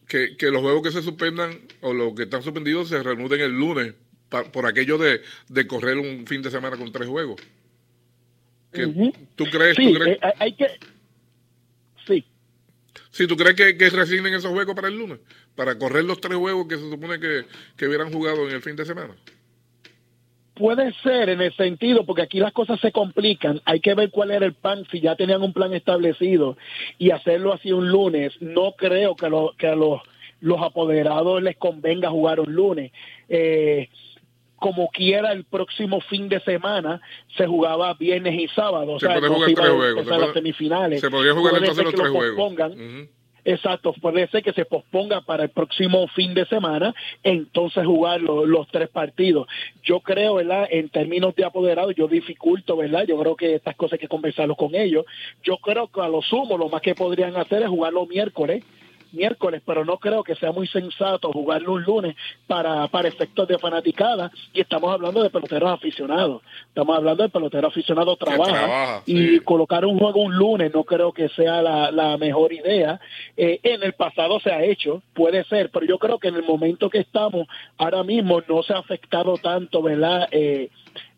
que, los juegos que se suspendan o los que están suspendidos se reanuden el lunes por aquello de, correr un fin de semana con tres juegos. ¿Tú crees? Sí, ¿tú crees? Eh, hay que... Sí. Sí, ¿tú crees que, que resignen esos juegos para el lunes? Para correr los tres juegos que se supone que, que hubieran jugado en el fin de semana. Puede ser en el sentido, porque aquí las cosas se complican, hay que ver cuál era el plan, si ya tenían un plan establecido y hacerlo así un lunes, no creo que, lo, que a los, los apoderados les convenga jugar un lunes. Eh, como quiera el próximo fin de semana se jugaba viernes y sábado. Se o sea, puede jugar tres juegos. Se, las semifinales. Se podría jugar entonces los tres juegos. Exacto, puede ser que se posponga para el próximo fin de semana, entonces jugar los tres partidos. Yo creo, ¿verdad? En términos de apoderado, yo dificulto, ¿verdad? Yo creo que estas cosas hay que conversarlo con ellos. Yo creo que a lo sumo, lo más que podrían hacer es jugarlo miércoles miércoles, pero no creo que sea muy sensato jugarlo un lunes para, para efectos de fanaticada. Y estamos hablando de peloteros aficionados. Estamos hablando de peloteros aficionados trabaja, y colocar un juego un lunes no creo que sea la, la mejor idea. Eh, en el pasado se ha hecho, puede ser, pero yo creo que en el momento que estamos ahora mismo no se ha afectado tanto, ¿verdad? Eh,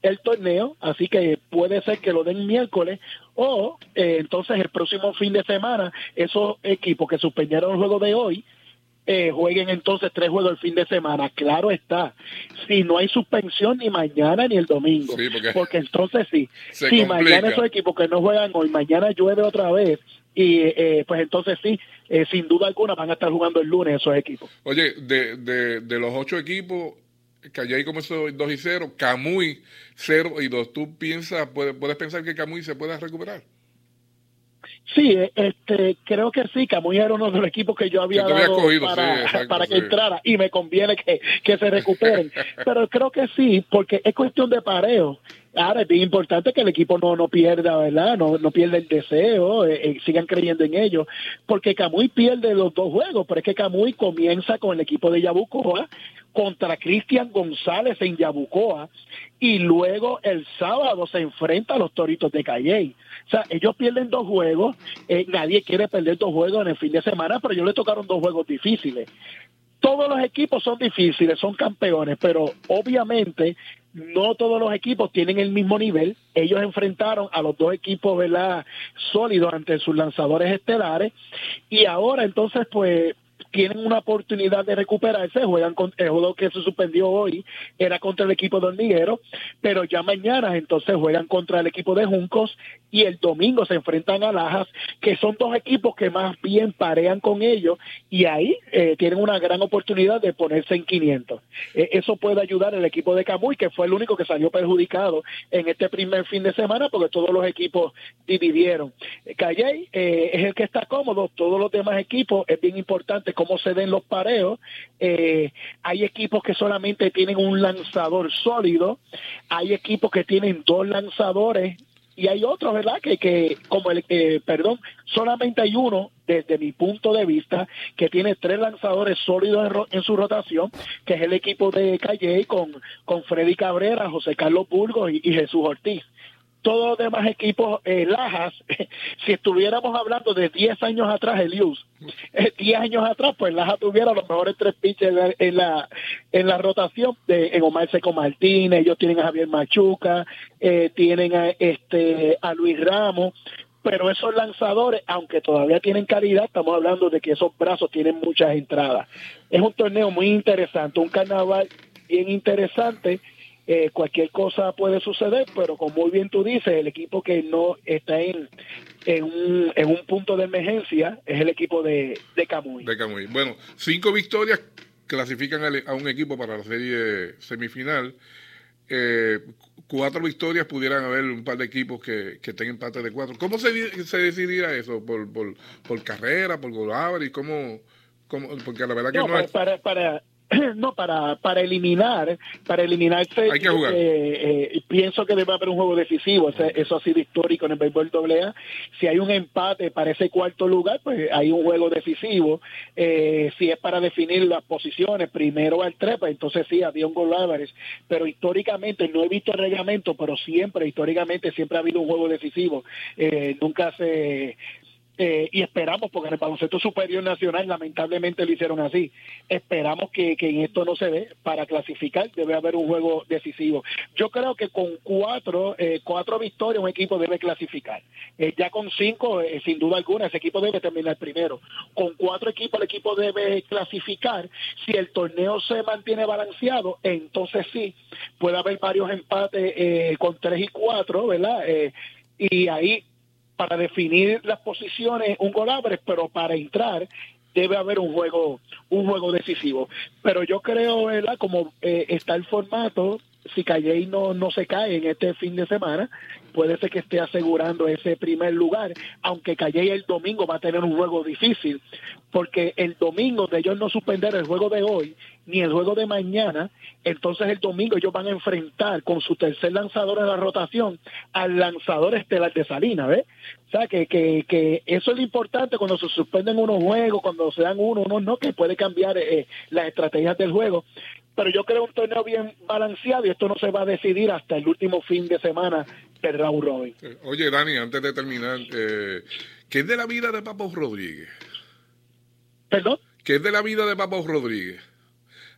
el torneo, así que puede ser que lo den miércoles o eh, entonces el próximo fin de semana esos equipos que suspendieron el juego de hoy eh, jueguen entonces tres juegos el fin de semana. Claro está, si no hay suspensión ni mañana ni el domingo, porque, entonces sí, si mañana esos equipos que no juegan hoy, mañana llueve otra vez y eh, pues entonces sí, sin duda alguna van a estar jugando el lunes esos equipos. Oye, de, de, de los ocho equipos, Calle comenzó 2 y 0, Camuy 0 y 2. ¿Tú piensas, puedes, puedes pensar que Camuy se pueda recuperar? Sí, este, creo que sí. Camuy era uno de los equipos que yo había dado para, para que entrara y me conviene que, que se recuperen. Pero creo que sí, porque es cuestión de pareo. Ahora es bien importante que el equipo no, no pierda, ¿verdad? No, no pierda el deseo, eh, eh, sigan creyendo en ello, porque Camuy pierde los dos juegos, pero es que Camuy comienza con el equipo de Yabucoa contra Cristian González en Yabucoa y luego el sábado se enfrenta a los Toritos de Calle. O sea, ellos pierden dos juegos, eh, nadie quiere perder dos juegos en el fin de semana, pero ellos le tocaron dos juegos difíciles todos los equipos son difíciles, son campeones, pero obviamente no todos los equipos tienen el mismo nivel. Ellos enfrentaron a los dos equipos, ¿verdad? Sólidos ante sus lanzadores estelares. Y ahora entonces, pues, tienen una oportunidad de recuperarse, juegan con el juego que se suspendió hoy, era contra el equipo de Hormiguero, pero ya mañana entonces juegan contra el equipo de Juncos y el domingo se enfrentan a Lajas, que son dos equipos que más bien parean con ellos y ahí eh, tienen una gran oportunidad de ponerse en 500. Eh, eso puede ayudar al equipo de Camuy, que fue el único que salió perjudicado en este primer fin de semana porque todos los equipos dividieron. Calle eh, es el que está cómodo, todos los demás equipos es bien importante cómo se den los pareos. Eh, hay equipos que solamente tienen un lanzador sólido, hay equipos que tienen dos lanzadores y hay otros, ¿verdad? Que, que como el, eh, perdón, solamente hay uno, desde mi punto de vista, que tiene tres lanzadores sólidos en, su rotación, que es el equipo de Calle con, con Freddy Cabrera, José Carlos Burgos y Jesús Ortiz todos los demás equipos eh, Lajas, si estuviéramos hablando de 10 años atrás, Elius, 10 eh, años atrás, pues Lajas tuviera los mejores tres pitchers en la, en la rotación, de, en Omar Seco Martínez, ellos tienen a Javier Machuca, eh, tienen a, este, a Luis Ramos, pero esos lanzadores, aunque todavía tienen calidad, estamos hablando de que esos brazos tienen muchas entradas. Es un torneo muy interesante, un carnaval bien interesante eh, cualquier cosa puede suceder, pero como muy bien tú dices, el equipo que no está en, en, un, en un punto de emergencia es el equipo de, de Camuy. De Camuy. Bueno, cinco victorias clasifican a un equipo para la serie semifinal. Eh, cuatro victorias pudieran haber un par de equipos que, que estén empate de cuatro. ¿Cómo se, se decidiría eso? ¿Por, por, por carrera, por gol y ¿Cómo, cómo? Porque la verdad que no, no es... para, para, no, para, para eliminar, para eliminarse, Hay que jugar. Eh, eh, pienso que debe haber un juego decisivo, eso, eso ha sido histórico en el béisbol AA. Si hay un empate para ese cuarto lugar, pues hay un juego decisivo. Eh, si es para definir las posiciones, primero al tres, pues entonces sí, había un gol Álvarez. Pero históricamente, no he visto el reglamento, pero siempre, históricamente, siempre ha habido un juego decisivo. Eh, nunca se eh, y esperamos, porque en el baloncesto superior nacional lamentablemente lo hicieron así, esperamos que, que en esto no se ve, para clasificar debe haber un juego decisivo. Yo creo que con cuatro, eh, cuatro victorias un equipo debe clasificar. Eh, ya con cinco, eh, sin duda alguna, ese equipo debe terminar primero. Con cuatro equipos el equipo debe clasificar. Si el torneo se mantiene balanceado, entonces sí, puede haber varios empates eh, con tres y cuatro, ¿verdad? Y ahí para definir las posiciones un gol abre, pero para entrar debe haber un juego un juego decisivo. Pero yo creo. Como eh, está el formato, si Calle no, no se cae en este fin de semana, puede ser que esté asegurando ese primer lugar, aunque Calle el domingo va a tener un juego difícil, porque el domingo de ellos no suspender el juego de hoy ni el juego de mañana, entonces el domingo ellos van a enfrentar con su tercer lanzador en la rotación al lanzador estelar de Salinas, ¿ves? O sea, que, que, que eso es lo importante cuando se suspenden unos juegos, cuando se dan uno, uno no, que puede cambiar eh, las estrategias del juego. Pero yo creo un torneo bien balanceado y esto no se va a decidir hasta el último fin de semana del round robin. Oye, Dani, antes de terminar, eh, ¿qué es de la vida de Papo Rodríguez? ¿Perdón? ¿Qué es de la vida de Papo Rodríguez?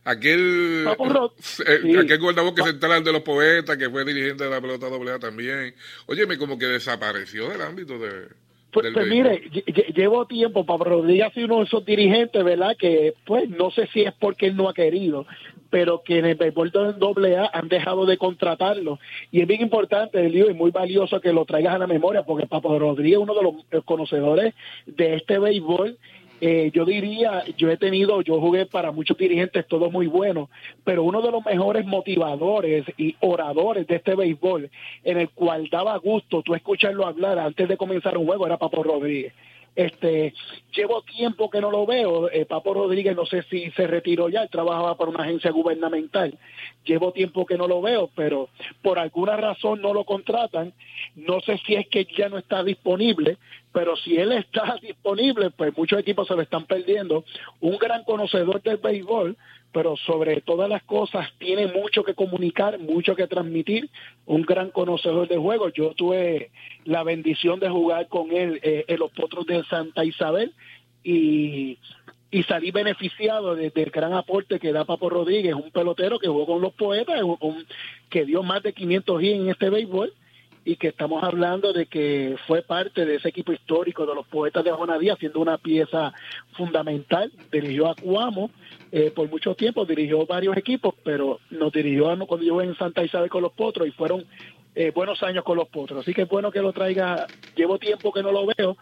Aquel, Papo Rod- eh, sí. aquel guardaboque central de los poetas que fue dirigente de la pelota AA también. Óyeme, como que desapareció del ámbito de, Pues, pues mire, lle- lle- llevo tiempo, Pablo Rodríguez ha sido uno de esos dirigentes, ¿verdad? Que pues no sé si es porque él no ha querido, pero que en el béisbol doble A han dejado de contratarlo. Y es bien importante, Elio, y muy valioso que lo traigas a la memoria, porque Pablo Rodríguez es uno de los eh, conocedores de este béisbol. Eh, yo diría, yo he tenido, yo jugué para muchos dirigentes, todos muy buenos, pero uno de los mejores motivadores y oradores de este béisbol, en el cual daba gusto tú escucharlo hablar antes de comenzar un juego, era Papo Rodríguez. Este, llevo tiempo que no lo veo. Eh, Papo Rodríguez, no sé si se retiró ya, él trabajaba para una agencia gubernamental. Llevo tiempo que no lo veo, pero por alguna razón no lo contratan. No sé si es que ya no está disponible, pero si él está disponible, pues muchos equipos se lo están perdiendo. Un gran conocedor del béisbol, pero sobre todas las cosas tiene mucho que comunicar, mucho que transmitir, un gran conocedor de juego. Yo tuve la bendición de jugar con él eh, en los potros de Santa Isabel y, y salí beneficiado de- del gran aporte que da Papo Rodríguez, un pelotero que jugó con los poetas, que dio más de 500 hits en este béisbol y que estamos hablando de que fue parte de ese equipo histórico de los poetas de Jonadía, siendo una pieza fundamental. Dirigió a Cuamo eh, por mucho tiempo, dirigió varios equipos, pero nos dirigió cuando yo en Santa Isabel con los Potros y fueron eh, buenos años con los Potros. Así que es bueno que lo traiga. Llevo tiempo que no lo veo,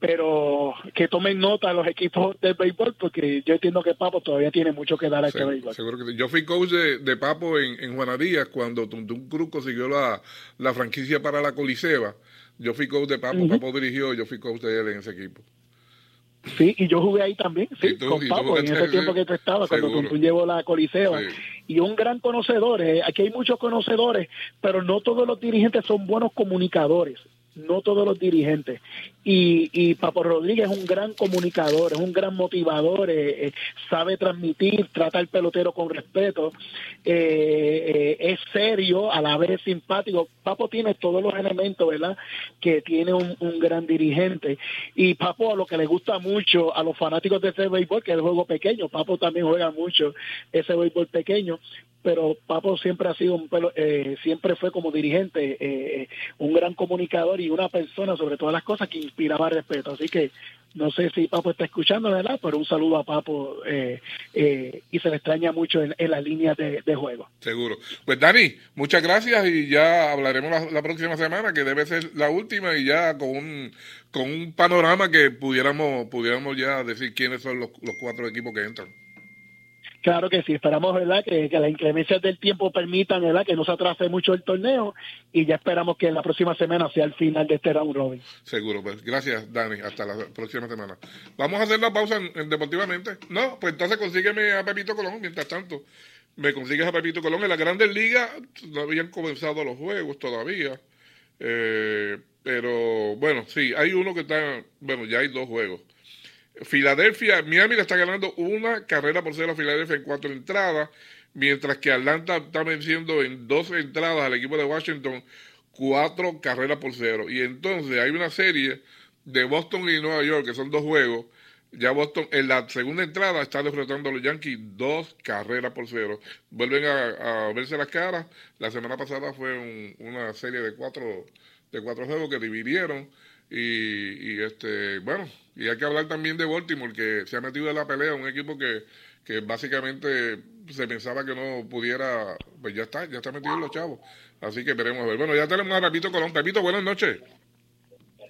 pero que tomen nota los equipos del béisbol, porque yo entiendo que Papo todavía tiene mucho que dar a este béisbol. seguro que sí. Yo fui coach de, de Papo en, en Juanadías cuando Tuntún Cruz consiguió la, la franquicia para la Coliseba. Yo fui coach de Papo. Papo dirigió, yo fui coach de él en ese equipo. Sí, y yo jugué ahí también, sí, tú- con tú Papo, en ese tiempo que tú estabas, cuando seguro. tú llevó la Coliseo. Sí. Y un gran conocedor, eh, aquí hay muchos conocedores, pero no todos los dirigentes son buenos comunicadores, no todos los dirigentes. Y, y Papo Rodríguez es un gran comunicador, es un gran motivador, eh, eh, sabe transmitir, trata al pelotero con respeto, eh, eh, es serio, a la vez simpático. Papo tiene todos los elementos, ¿verdad? Que tiene un, un gran dirigente. Y Papo, a lo que le gusta mucho a los fanáticos de ese béisbol, que es el juego pequeño, Papo también juega mucho ese béisbol pequeño, pero Papo siempre ha sido un pelo- eh, siempre fue como dirigente, eh, un gran comunicador y una persona sobre todas las cosas que inspiraba respeto. Así que no sé si Papo está escuchando, ¿verdad? Pero un saludo a Papo eh, eh, y se le extraña mucho en, en las líneas de, juego. Seguro. Pues Dani, muchas gracias y ya hablaremos la, próxima semana, que debe ser la última, y ya con un, con un panorama que pudiéramos, pudiéramos ya decir quiénes son los cuatro equipos que entran. Claro que sí, esperamos verdad que, las inclemencias del tiempo permitan verdad que no se atrase mucho el torneo y ya esperamos que la próxima semana sea el final de este round robin. Seguro, pues gracias Dani, hasta la próxima semana. Vamos a hacer la pausa en, en deportivamente. No, pues entonces consígueme a Pepito Colón, mientras tanto. Me consigues a Pepito Colón. En las grandes ligas no habían comenzado los juegos todavía. Eh, pero bueno, sí, hay uno que está, bueno, ya hay dos juegos. Filadelfia, Miami está ganando una carrera por cero a Filadelfia en cuatro entradas, mientras que Atlanta está venciendo en dos entradas al equipo de Washington cuatro carreras por cero. Y entonces hay una serie de Boston y Nueva York, que son dos juegos. Ya Boston en la segunda entrada está derrotando a los Yankees dos carreras por cero. Vuelven a, verse las caras. La semana pasada fue un- una serie de cuatro, de cuatro juegos que dividieron. Y, y, este bueno, y hay que hablar también de Baltimore, que se ha metido en la pelea, un equipo que, que básicamente se pensaba que no pudiera, pues ya está, ya está metido en los chavos. Así que veremos a ver. Bueno, ya tenemos a Pepito Colón. Pepito, buenas noches.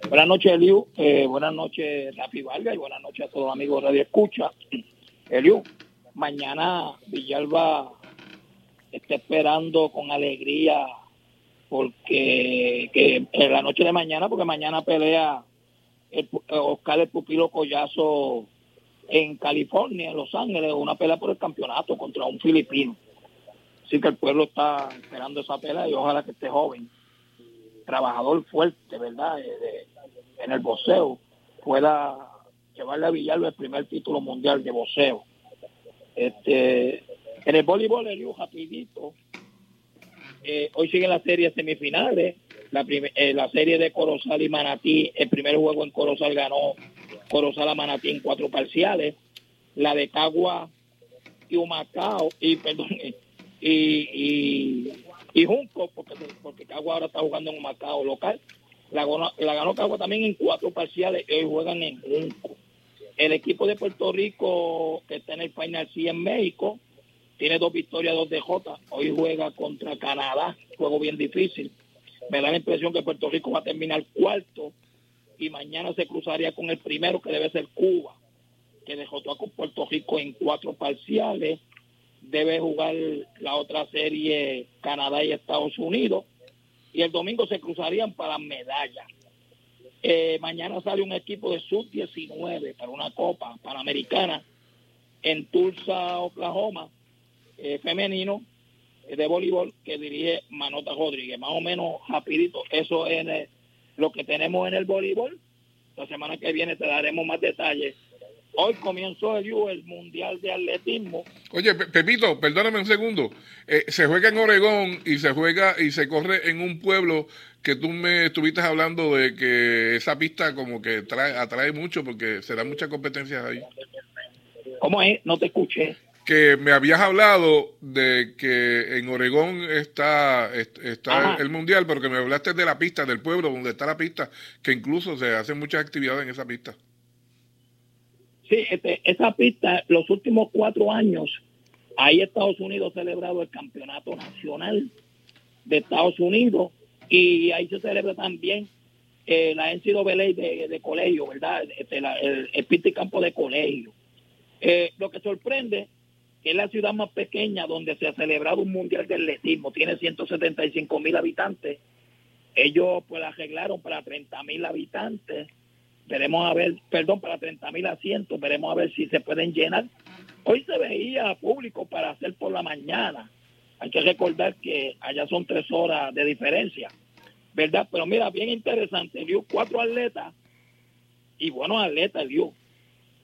Buenas noches, Eliu. Eh, buenas noches, Rafi Vargas, y buenas noches a todos los amigos de Radio Escucha. Eliu, mañana Villalba está esperando con alegría porque que en la noche de mañana, porque mañana pelea el, eh, Oscar el Pupilo Collazo en California, en Los Ángeles, una pelea por el campeonato contra un filipino. Así que el pueblo está esperando esa pelea y ojalá que esté joven trabajador fuerte, ¿verdad? De- en el boxeo, pueda llevarle a Villalba el primer título mundial de boxeo. Este, en el voleibol, Eliu, rapidito, eh, hoy siguen las series semifinales, la, eh, la serie de Corozal y Manatí, el primer juego en Corozal ganó Corozal a Manatí en cuatro parciales, la de Cagua y Humacao, y perdón, y, y, y Junco, porque, porque Cagua ahora está jugando en Humacao local, la, la ganó Cagua también en cuatro parciales y hoy juegan en Junco. El equipo de Puerto Rico que está en el Final C en México tiene dos victorias, dos derrotas. Hoy juega contra Canadá, juego bien difícil. Me da la impresión que Puerto Rico va a terminar cuarto y mañana se cruzaría con el primero que debe ser Cuba, que derrotó a Puerto Rico en cuatro parciales. Debe jugar la otra serie Canadá y Estados Unidos y el domingo se cruzarían para medallas. Eh, mañana sale un equipo de sub-19 para una copa panamericana en Tulsa, Oklahoma, eh, femenino eh, de voleibol que dirige Manota Rodríguez. Más o menos rapidito, eso es lo que tenemos en el voleibol. La semana que viene te daremos más detalles. Hoy comenzó el, el Mundial de Atletismo. Oye, Pe- Pepito, perdóname un segundo. Eh, se juega en Oregón y se juega y se corre en un pueblo que tú me estuviste hablando de que esa pista como que trae, atrae mucho porque se dan muchas competencias ahí. ¿Cómo es? No te escuché. Que me habías hablado de que en Oregón está, est- está el mundial, pero que me hablaste de la pista, del pueblo donde está la pista, que incluso se hacen muchas actividades en esa pista. Sí, este, esa pista, los últimos cuatro años, ahí Estados Unidos ha celebrado el campeonato nacional de Estados Unidos y ahí se celebra también eh, la NCAA de, de colegio, ¿verdad? Este, la- el, el pista y campo de colegio. Eh, lo que sorprende que es la ciudad más pequeña donde se ha celebrado un mundial de atletismo, tiene 175 mil habitantes. Ellos pues la arreglaron para 30 mil habitantes veremos a ver, perdón, para 30 mil asientos, veremos a ver si se pueden llenar. Hoy se veía público para hacer por la mañana. Hay que recordar que allá son tres horas de diferencia, ¿verdad? Pero mira, bien interesante, Liu, cuatro atletas y buenos atletas, Liu.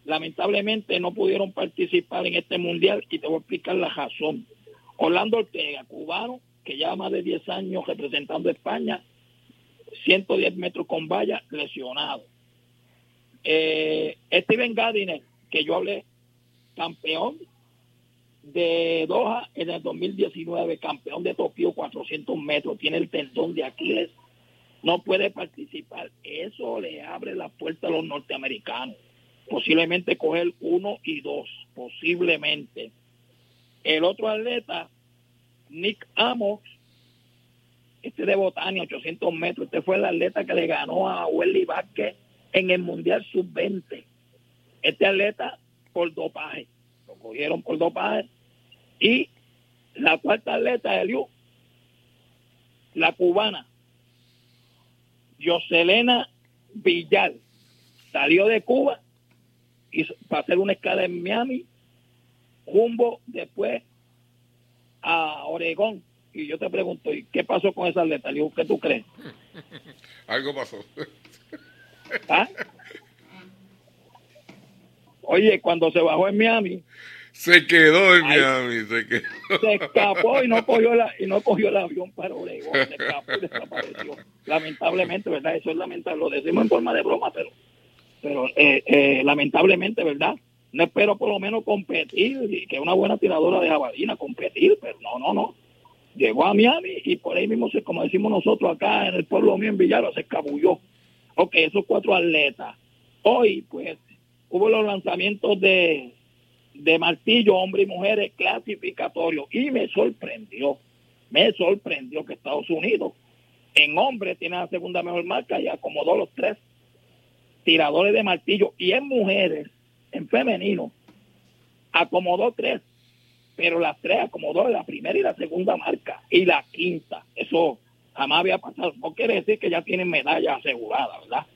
Lamentablemente no pudieron participar en este mundial y te voy a explicar la razón. Orlando Ortega, cubano, que lleva más de 10 años representando a España, 110 metros con valla, lesionado eh, Steven Gardiner, que yo hablé, campeón de Doha en el 2019, campeón de Tokio 400 metros, tiene el tendón de Aquiles, no puede participar. Eso le abre la puerta a los norteamericanos. Posiblemente coger uno y dos, posiblemente. El otro atleta, Nick Amos, este de Botania, 800 metros, este fue el atleta que le ganó a Welly Vázquez en el Mundial Sub-20. Este atleta por dopaje, lo cogieron por dopaje Y la cuarta atleta, Eliu, la cubana, Joselena Villar, salió de Cuba y para hacer una escala en Miami, rumbo después a Oregón. Y yo te pregunto, ¿y qué pasó con esa atleta? Eliu, ¿qué tú crees? Algo pasó. ¿Ah? Oye, cuando se bajó en Miami, Se quedó en. Miami, se quedó. se escapó y no cogió la, y no cogió el avión para Oregón, se escapó y desapareció. Lamentablemente, ¿verdad? Eso es lamentable, lo decimos en forma de broma, pero pero eh, eh, lamentablemente, ¿verdad? No espero por lo menos competir, y que una buena tiradora de jabalina, competir, pero no, no, no. Llegó a Miami y por ahí mismo, como decimos nosotros acá en el pueblo mío en Villalba, se escabulló. Ok, esos cuatro atletas. Hoy, pues, hubo los lanzamientos de, de martillo, hombres y mujeres, clasificatorios. Y me sorprendió, me sorprendió que Estados Unidos en hombres tiene la segunda mejor marca y acomodó los tres tiradores de martillo. Y en mujeres, en femenino, acomodó tres. Pero las tres acomodó la primera y la segunda marca. Y la quinta. Eso jamás había pasado. No quiere decir que ya tienen medalla asegurada, ¿verdad?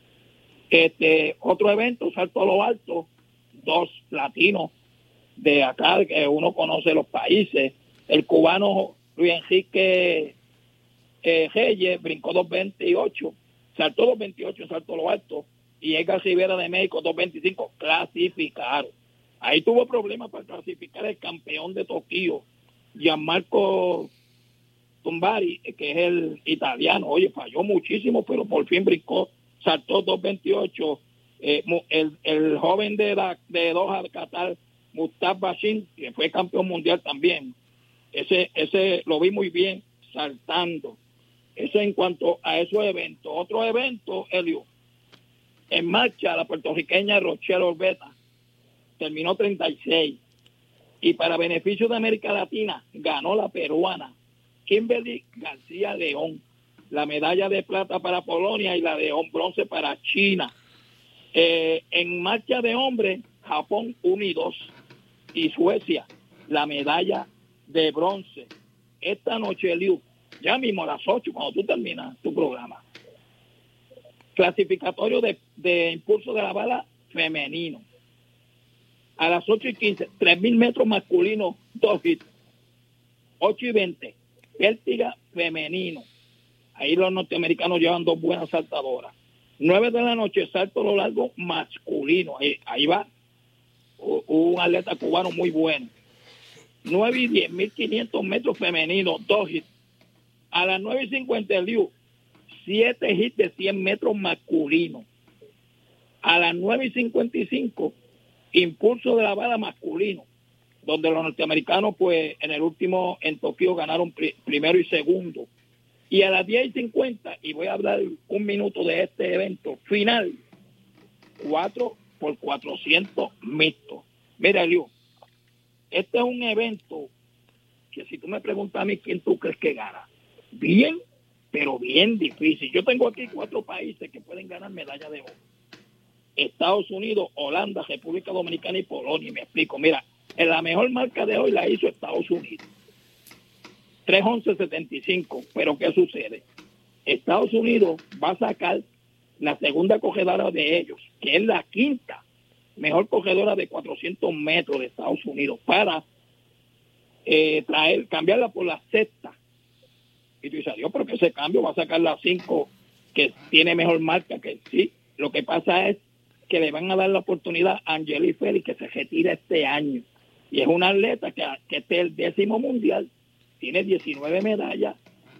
Este, otro evento, salto a lo alto, dos latinos de acá, que uno conoce los países. El cubano Luis Enrique eh, Reyes brincó 2.28, saltó 2.28 en salto lo alto, y Edgar Rivera de México 2.25, clasificaron. Ahí tuvo problemas para clasificar el campeón de Tokio, Gianmarco Tumbari, que es el italiano. Oye, falló muchísimo, pero por fin brincó, saltó 2.28. Eh, el, el joven de, la, de Doha, Qatar, Mustafa Bashin, que fue campeón mundial también. Ese, ese lo vi muy bien saltando. Eso en cuanto a esos eventos. Otro evento, Elio, en marcha la puertorriqueña Rochelle Orbeta terminó 36 y para beneficio de América Latina ganó la peruana Kimberly García León. La medalla de plata para Polonia y la de bronce para China. Eh, en marcha de hombres Japón 1 y 2 y Suecia la medalla de bronce. Esta noche Liu ya mismo a las 8 cuando tú terminas tu programa. Clasificatorio de, de impulso de la bala femenino. A las 8 y 15, 3.000 metros masculinos, dos hits. 8 y 20, pértiga femenino. Ahí los norteamericanos llevan dos buenas saltadoras. 9 de la noche, salto a lo largo masculino. Ahí, ahí va un atleta cubano muy bueno. 9 y 10, 1.500 metros femeninos, dos hits. A las 9 y 50, el Liu, 7 hits de 100 metros masculino. A las 9 y 55, impulso de la bala masculino, donde los norteamericanos, pues en el último, en Tokio, ganaron pri- primero y segundo. Y a las 10 y 50, y voy a hablar un minuto de este evento final, 4 por 400 mixtos. Mira, Liu, este es un evento que si tú me preguntas a mí quién tú crees que gana, bien pero bien difícil. Yo tengo aquí cuatro países que pueden ganar medalla de oro. Estados Unidos, Holanda, República Dominicana y Polonia. Me explico. Mira, en la mejor marca de hoy la hizo Estados Unidos. 3.11.75. Pero ¿qué sucede? Estados Unidos va a sacar la segunda cogedora de ellos, que es la quinta mejor cogedora de 400 metros de Estados Unidos, para eh, traer, cambiarla por la sexta y tú dices, Dios, pero que ese cambio va a sacar la 5 que tiene mejor marca que sí. Lo que pasa es que le van a dar la oportunidad a Angeli Félix que se retira este año. Y es una atleta que, que este es el décimo mundial, tiene 19 medallas,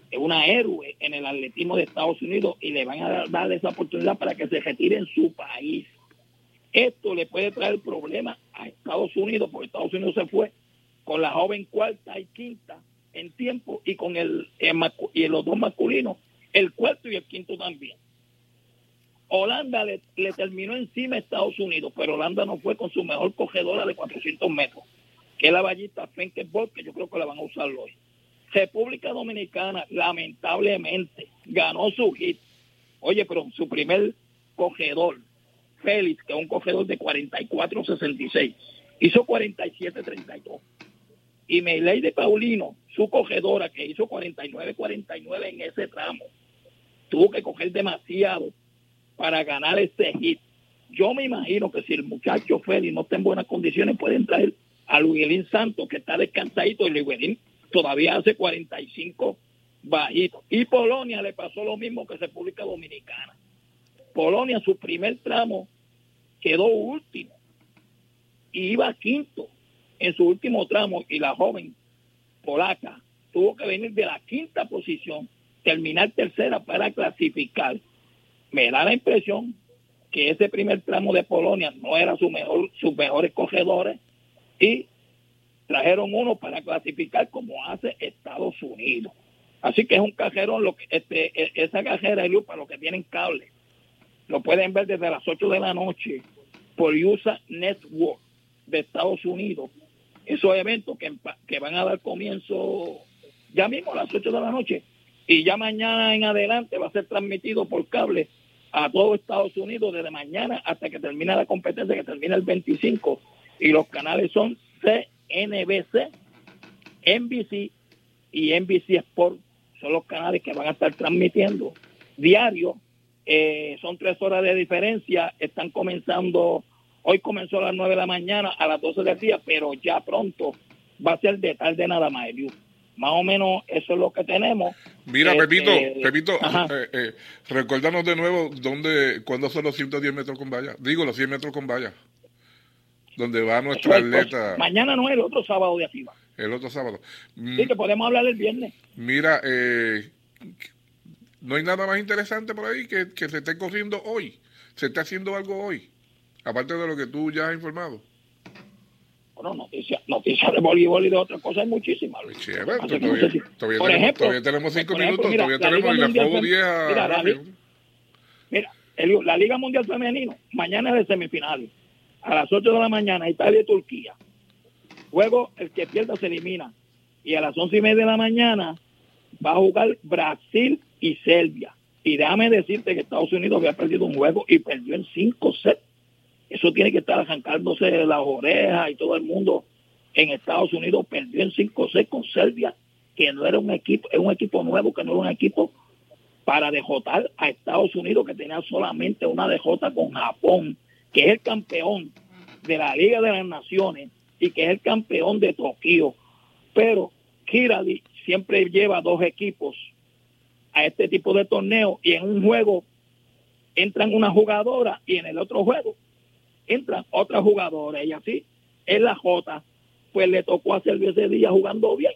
es una héroe en el atletismo de Estados Unidos y le van a dar, esa oportunidad para que se retire en su país. Esto le puede traer problemas a Estados Unidos, porque Estados Unidos se fue con la joven cuarta y quinta en tiempo y con el, el y los dos masculinos, el cuarto y el quinto también. Holanda le, terminó encima a Estados Unidos, pero Holanda no fue con su mejor cogedora de 400 metros, que es la ballista Fenkebol, que yo creo que la van a usar hoy. República Dominicana, lamentablemente, ganó su hit. Oye, pero su primer cogedor, Félix, que es un cogedor de 44.66, hizo 47.32 Y de Paulino, su cogedora, que hizo 49-49 en ese tramo, tuvo que coger demasiado para ganar ese hit. Yo me imagino que si el muchacho Félix no está en buenas condiciones, pueden traer a Luguelín Santos, que está descansadito, y Luguelín todavía hace 45 bajitos. Y Polonia le pasó lo mismo que República Dominicana. Polonia, su primer tramo, quedó último y iba quinto en su último tramo y la joven polaca tuvo que venir de la quinta posición, terminar tercera para clasificar. Me da la impresión que ese primer tramo de Polonia no era su mejor, sus mejores corredores y trajeron uno para clasificar como hace Estados Unidos. Así que es un cajero, lo que, este, e, esa cajera es para los que tienen cable. Lo pueden ver desde las 8 de la noche por USA Network de Estados Unidos. Esos eventos que, que van a dar comienzo ya mismo a las 8 de la noche y ya mañana en adelante va a ser transmitido por cable a todo Estados Unidos desde mañana hasta que termine la competencia, que termina el 25. Y los canales son CNBC, NBC y NBC Sport. Son los canales que van a estar transmitiendo diario. Eh, son tres horas de diferencia. Están comenzando, hoy comenzó a las 9 de la mañana, a las 12 del día, pero ya pronto va a ser de tarde nada más. Más o menos eso es lo que tenemos. Mira, Pepito, este, Pepito, eh, eh, recuérdanos de nuevo dónde, cuándo son los 110 metros con valla. Digo, los 100 metros con valla. Donde va nuestro atleta. Mañana no es el otro sábado de arriba. El otro sábado. Sí, que podemos hablar el viernes. Mira, eh, no hay nada más interesante por ahí que, que se esté corriendo hoy. Se está haciendo algo hoy. Aparte de lo que tú ya has informado. Bueno, noticias noticia de voleibol y de otras cosas hay muchísimas. todavía, por ejemplo, todavía tenemos cinco minutos, todavía tenemos la, la 10 Mira, mira la Liga Mundial Femenino, mañana es de semifinales. A las 8 de la mañana, Italia y Turquía. Luego, el que pierda se elimina. Y a las once y media de la mañana va a jugar Brasil y Serbia. Y déjame decirte que Estados Unidos había perdido un juego y perdió en cinco sets eso tiene que estar arrancándose las orejas y todo el mundo en Estados Unidos perdió en 5-6 con Serbia, que no era un equipo, es un equipo nuevo, que no era un equipo para dejotar a Estados Unidos, que tenía solamente una dejota con Japón, que es el campeón de la Liga de las Naciones y que es el campeón de Tokio. Pero Kirali siempre lleva dos equipos a este tipo de torneo y en un juego entran una jugadora y en el otro juego entran otras jugadoras y así en la J. Pues le tocó hacer ese día jugando bien.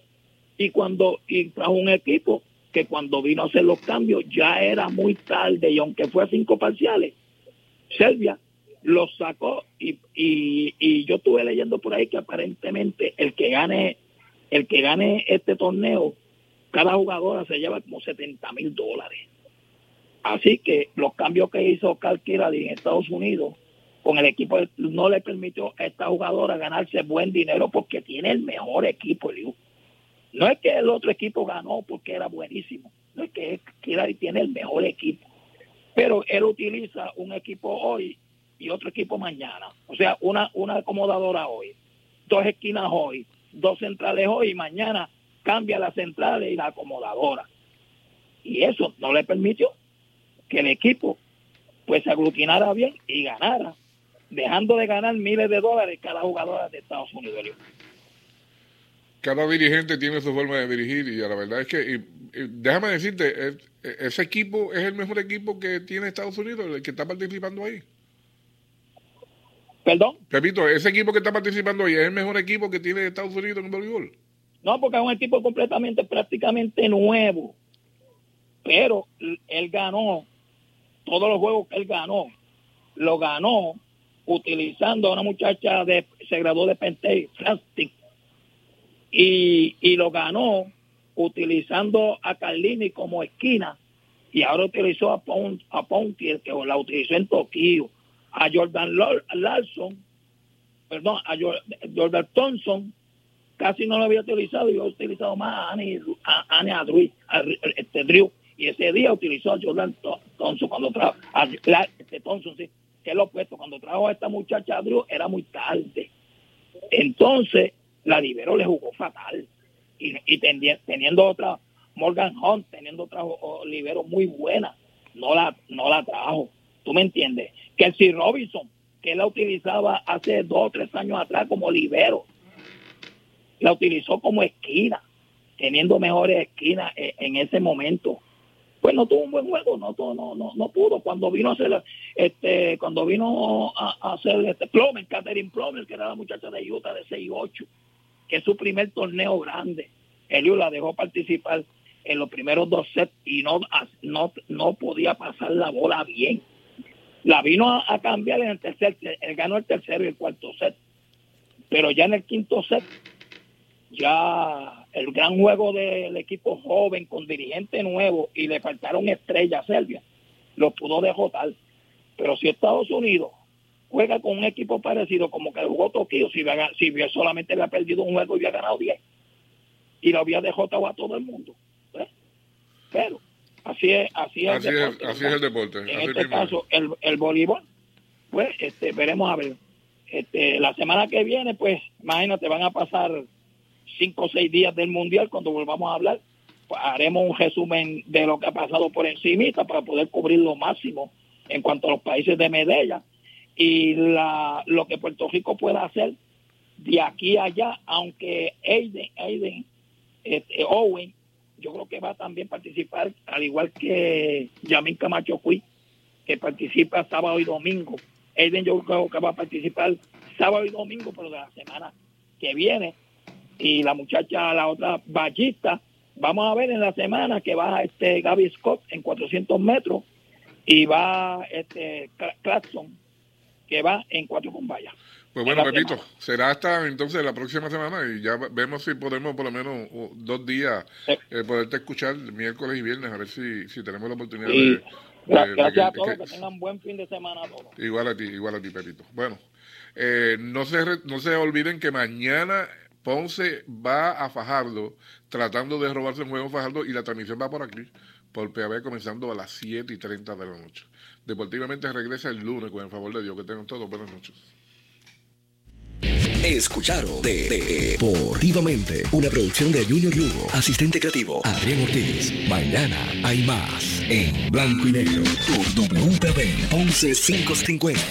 Y cuando y trajo un equipo que cuando vino a hacer los cambios ya era muy tarde y aunque fue a cinco parciales Serbia los sacó y, y, yo estuve leyendo por ahí que aparentemente el que gane el que gane este torneo cada jugadora se lleva como 70 mil dólares. Así que los cambios que hizo Cal en Estados Unidos con el equipo no le permitió a esta jugadora ganarse buen dinero porque tiene el mejor equipo. No es que el otro equipo ganó porque era buenísimo, no es que Kirari tiene el mejor equipo, pero él utiliza un equipo hoy y otro equipo mañana. O sea, una, una acomodadora hoy, dos esquinas hoy, dos centrales hoy y mañana cambia las centrales y la acomodadora. Y eso no le permitió que el equipo pues se aglutinara bien y ganara dejando de ganar miles de dólares cada jugadora de Estados Unidos. Cada dirigente tiene su forma de dirigir y la verdad es que, déjame decirte, ese equipo es el mejor equipo que tiene Estados Unidos, el que está participando ahí. ¿Perdón? Repito, ese equipo que está participando ahí es el mejor equipo que tiene Estados Unidos en voleibol. No, porque es un equipo completamente, prácticamente nuevo. Pero él ganó todos los juegos que él ganó. Lo ganó utilizando a una muchacha de se graduó de Pentey, Plastic, y, y lo ganó utilizando a Carlini como esquina y ahora utilizó a, Pont, a Pontier, que la utilizó en Tokio, a Jordan Larson, perdón, a Jordan Thompson, casi no lo había utilizado yo he utilizado más a Annie, a, Annie este, Drew, y ese día utilizó a Jordan Thompson cuando trajo, a, este Thompson, sí, que es lo opuesto. Cuando trajo a esta muchacha Drew era muy tarde. Entonces, la libero le jugó fatal. Y, y tendi- teniendo otra, Morgan Hunt, teniendo otra libero muy buena, no la, no la trajo. ¿Tú me entiendes? Que si Robinson, que la utilizaba hace dos o tres años atrás como libero, la utilizó como esquina, teniendo mejores esquinas en, en ese momento. Pues no tuvo un buen juego, no, no, no, no pudo. Cuando vino a hacer, este, cuando vino a, hacer este Plomer, Catherine Plomer, que era la muchacha de Utah de 6 y 8, que es su primer torneo grande. Elio la dejó participar en los primeros dos sets y no, no, no podía pasar la bola bien. La vino a, a cambiar en el tercer él ganó el tercero y el cuarto set. Pero ya en el quinto set, ya el gran juego del equipo joven con dirigente nuevo y le faltaron estrellas a Serbia, lo pudo derrotar. Pero si Estados Unidos juega con un equipo parecido como que jugó Tokio, si, había- si había- solamente había perdido un juego y había ganado 10 y lo había derrotado a todo el mundo. ¿ves? Pero así es, así es, Así el es, deporte, así ¿verdad? es el deporte. en así este es. caso el, el voleibol pues este veremos a ver este la semana que viene pues imagínate van a pasar cinco o seis días del mundial cuando volvamos a hablar pues, haremos un resumen de lo que ha pasado por encimita para poder cubrir lo máximo en cuanto a los países de Medella y la, lo que Puerto Rico pueda hacer de aquí a allá aunque Aiden, Aiden este, Owen yo creo que va a también participar al igual que Yamin Camacho Cui que participa sábado y domingo. Aiden yo creo que va a participar sábado y domingo, pero de la semana que viene. Y la muchacha, la otra ballista, vamos a ver en la semana que va este Gaby Scott en 400 metros y va este Cla- Claxon que va en cuatro con vallas. Pues en bueno, Pepito, semana. será hasta entonces la próxima semana y ya vemos si podemos por lo menos dos días eh, poderte escuchar miércoles y viernes, a ver si, si tenemos la oportunidad Y de, gra- de- de gracias a todos, que- que tengan buen fin de semana a todos. Igual a ti, igual a ti, Pepito. Bueno, eh, no, se no se olviden que mañana Ponce va a Fajardo tratando de robarse un juego Fajardo y la transmisión va por aquí, por PAB, comenzando a las 7 y 30 de la noche. Deportivamente regresa el lunes con el favor de Dios. Que tengan todos buenas noches. Escucharon de, de- Deportivamente, una producción de Junior Lugo, asistente creativo Adrián Ortiz. Mañana hay más en blanco y negro por WPB 11550.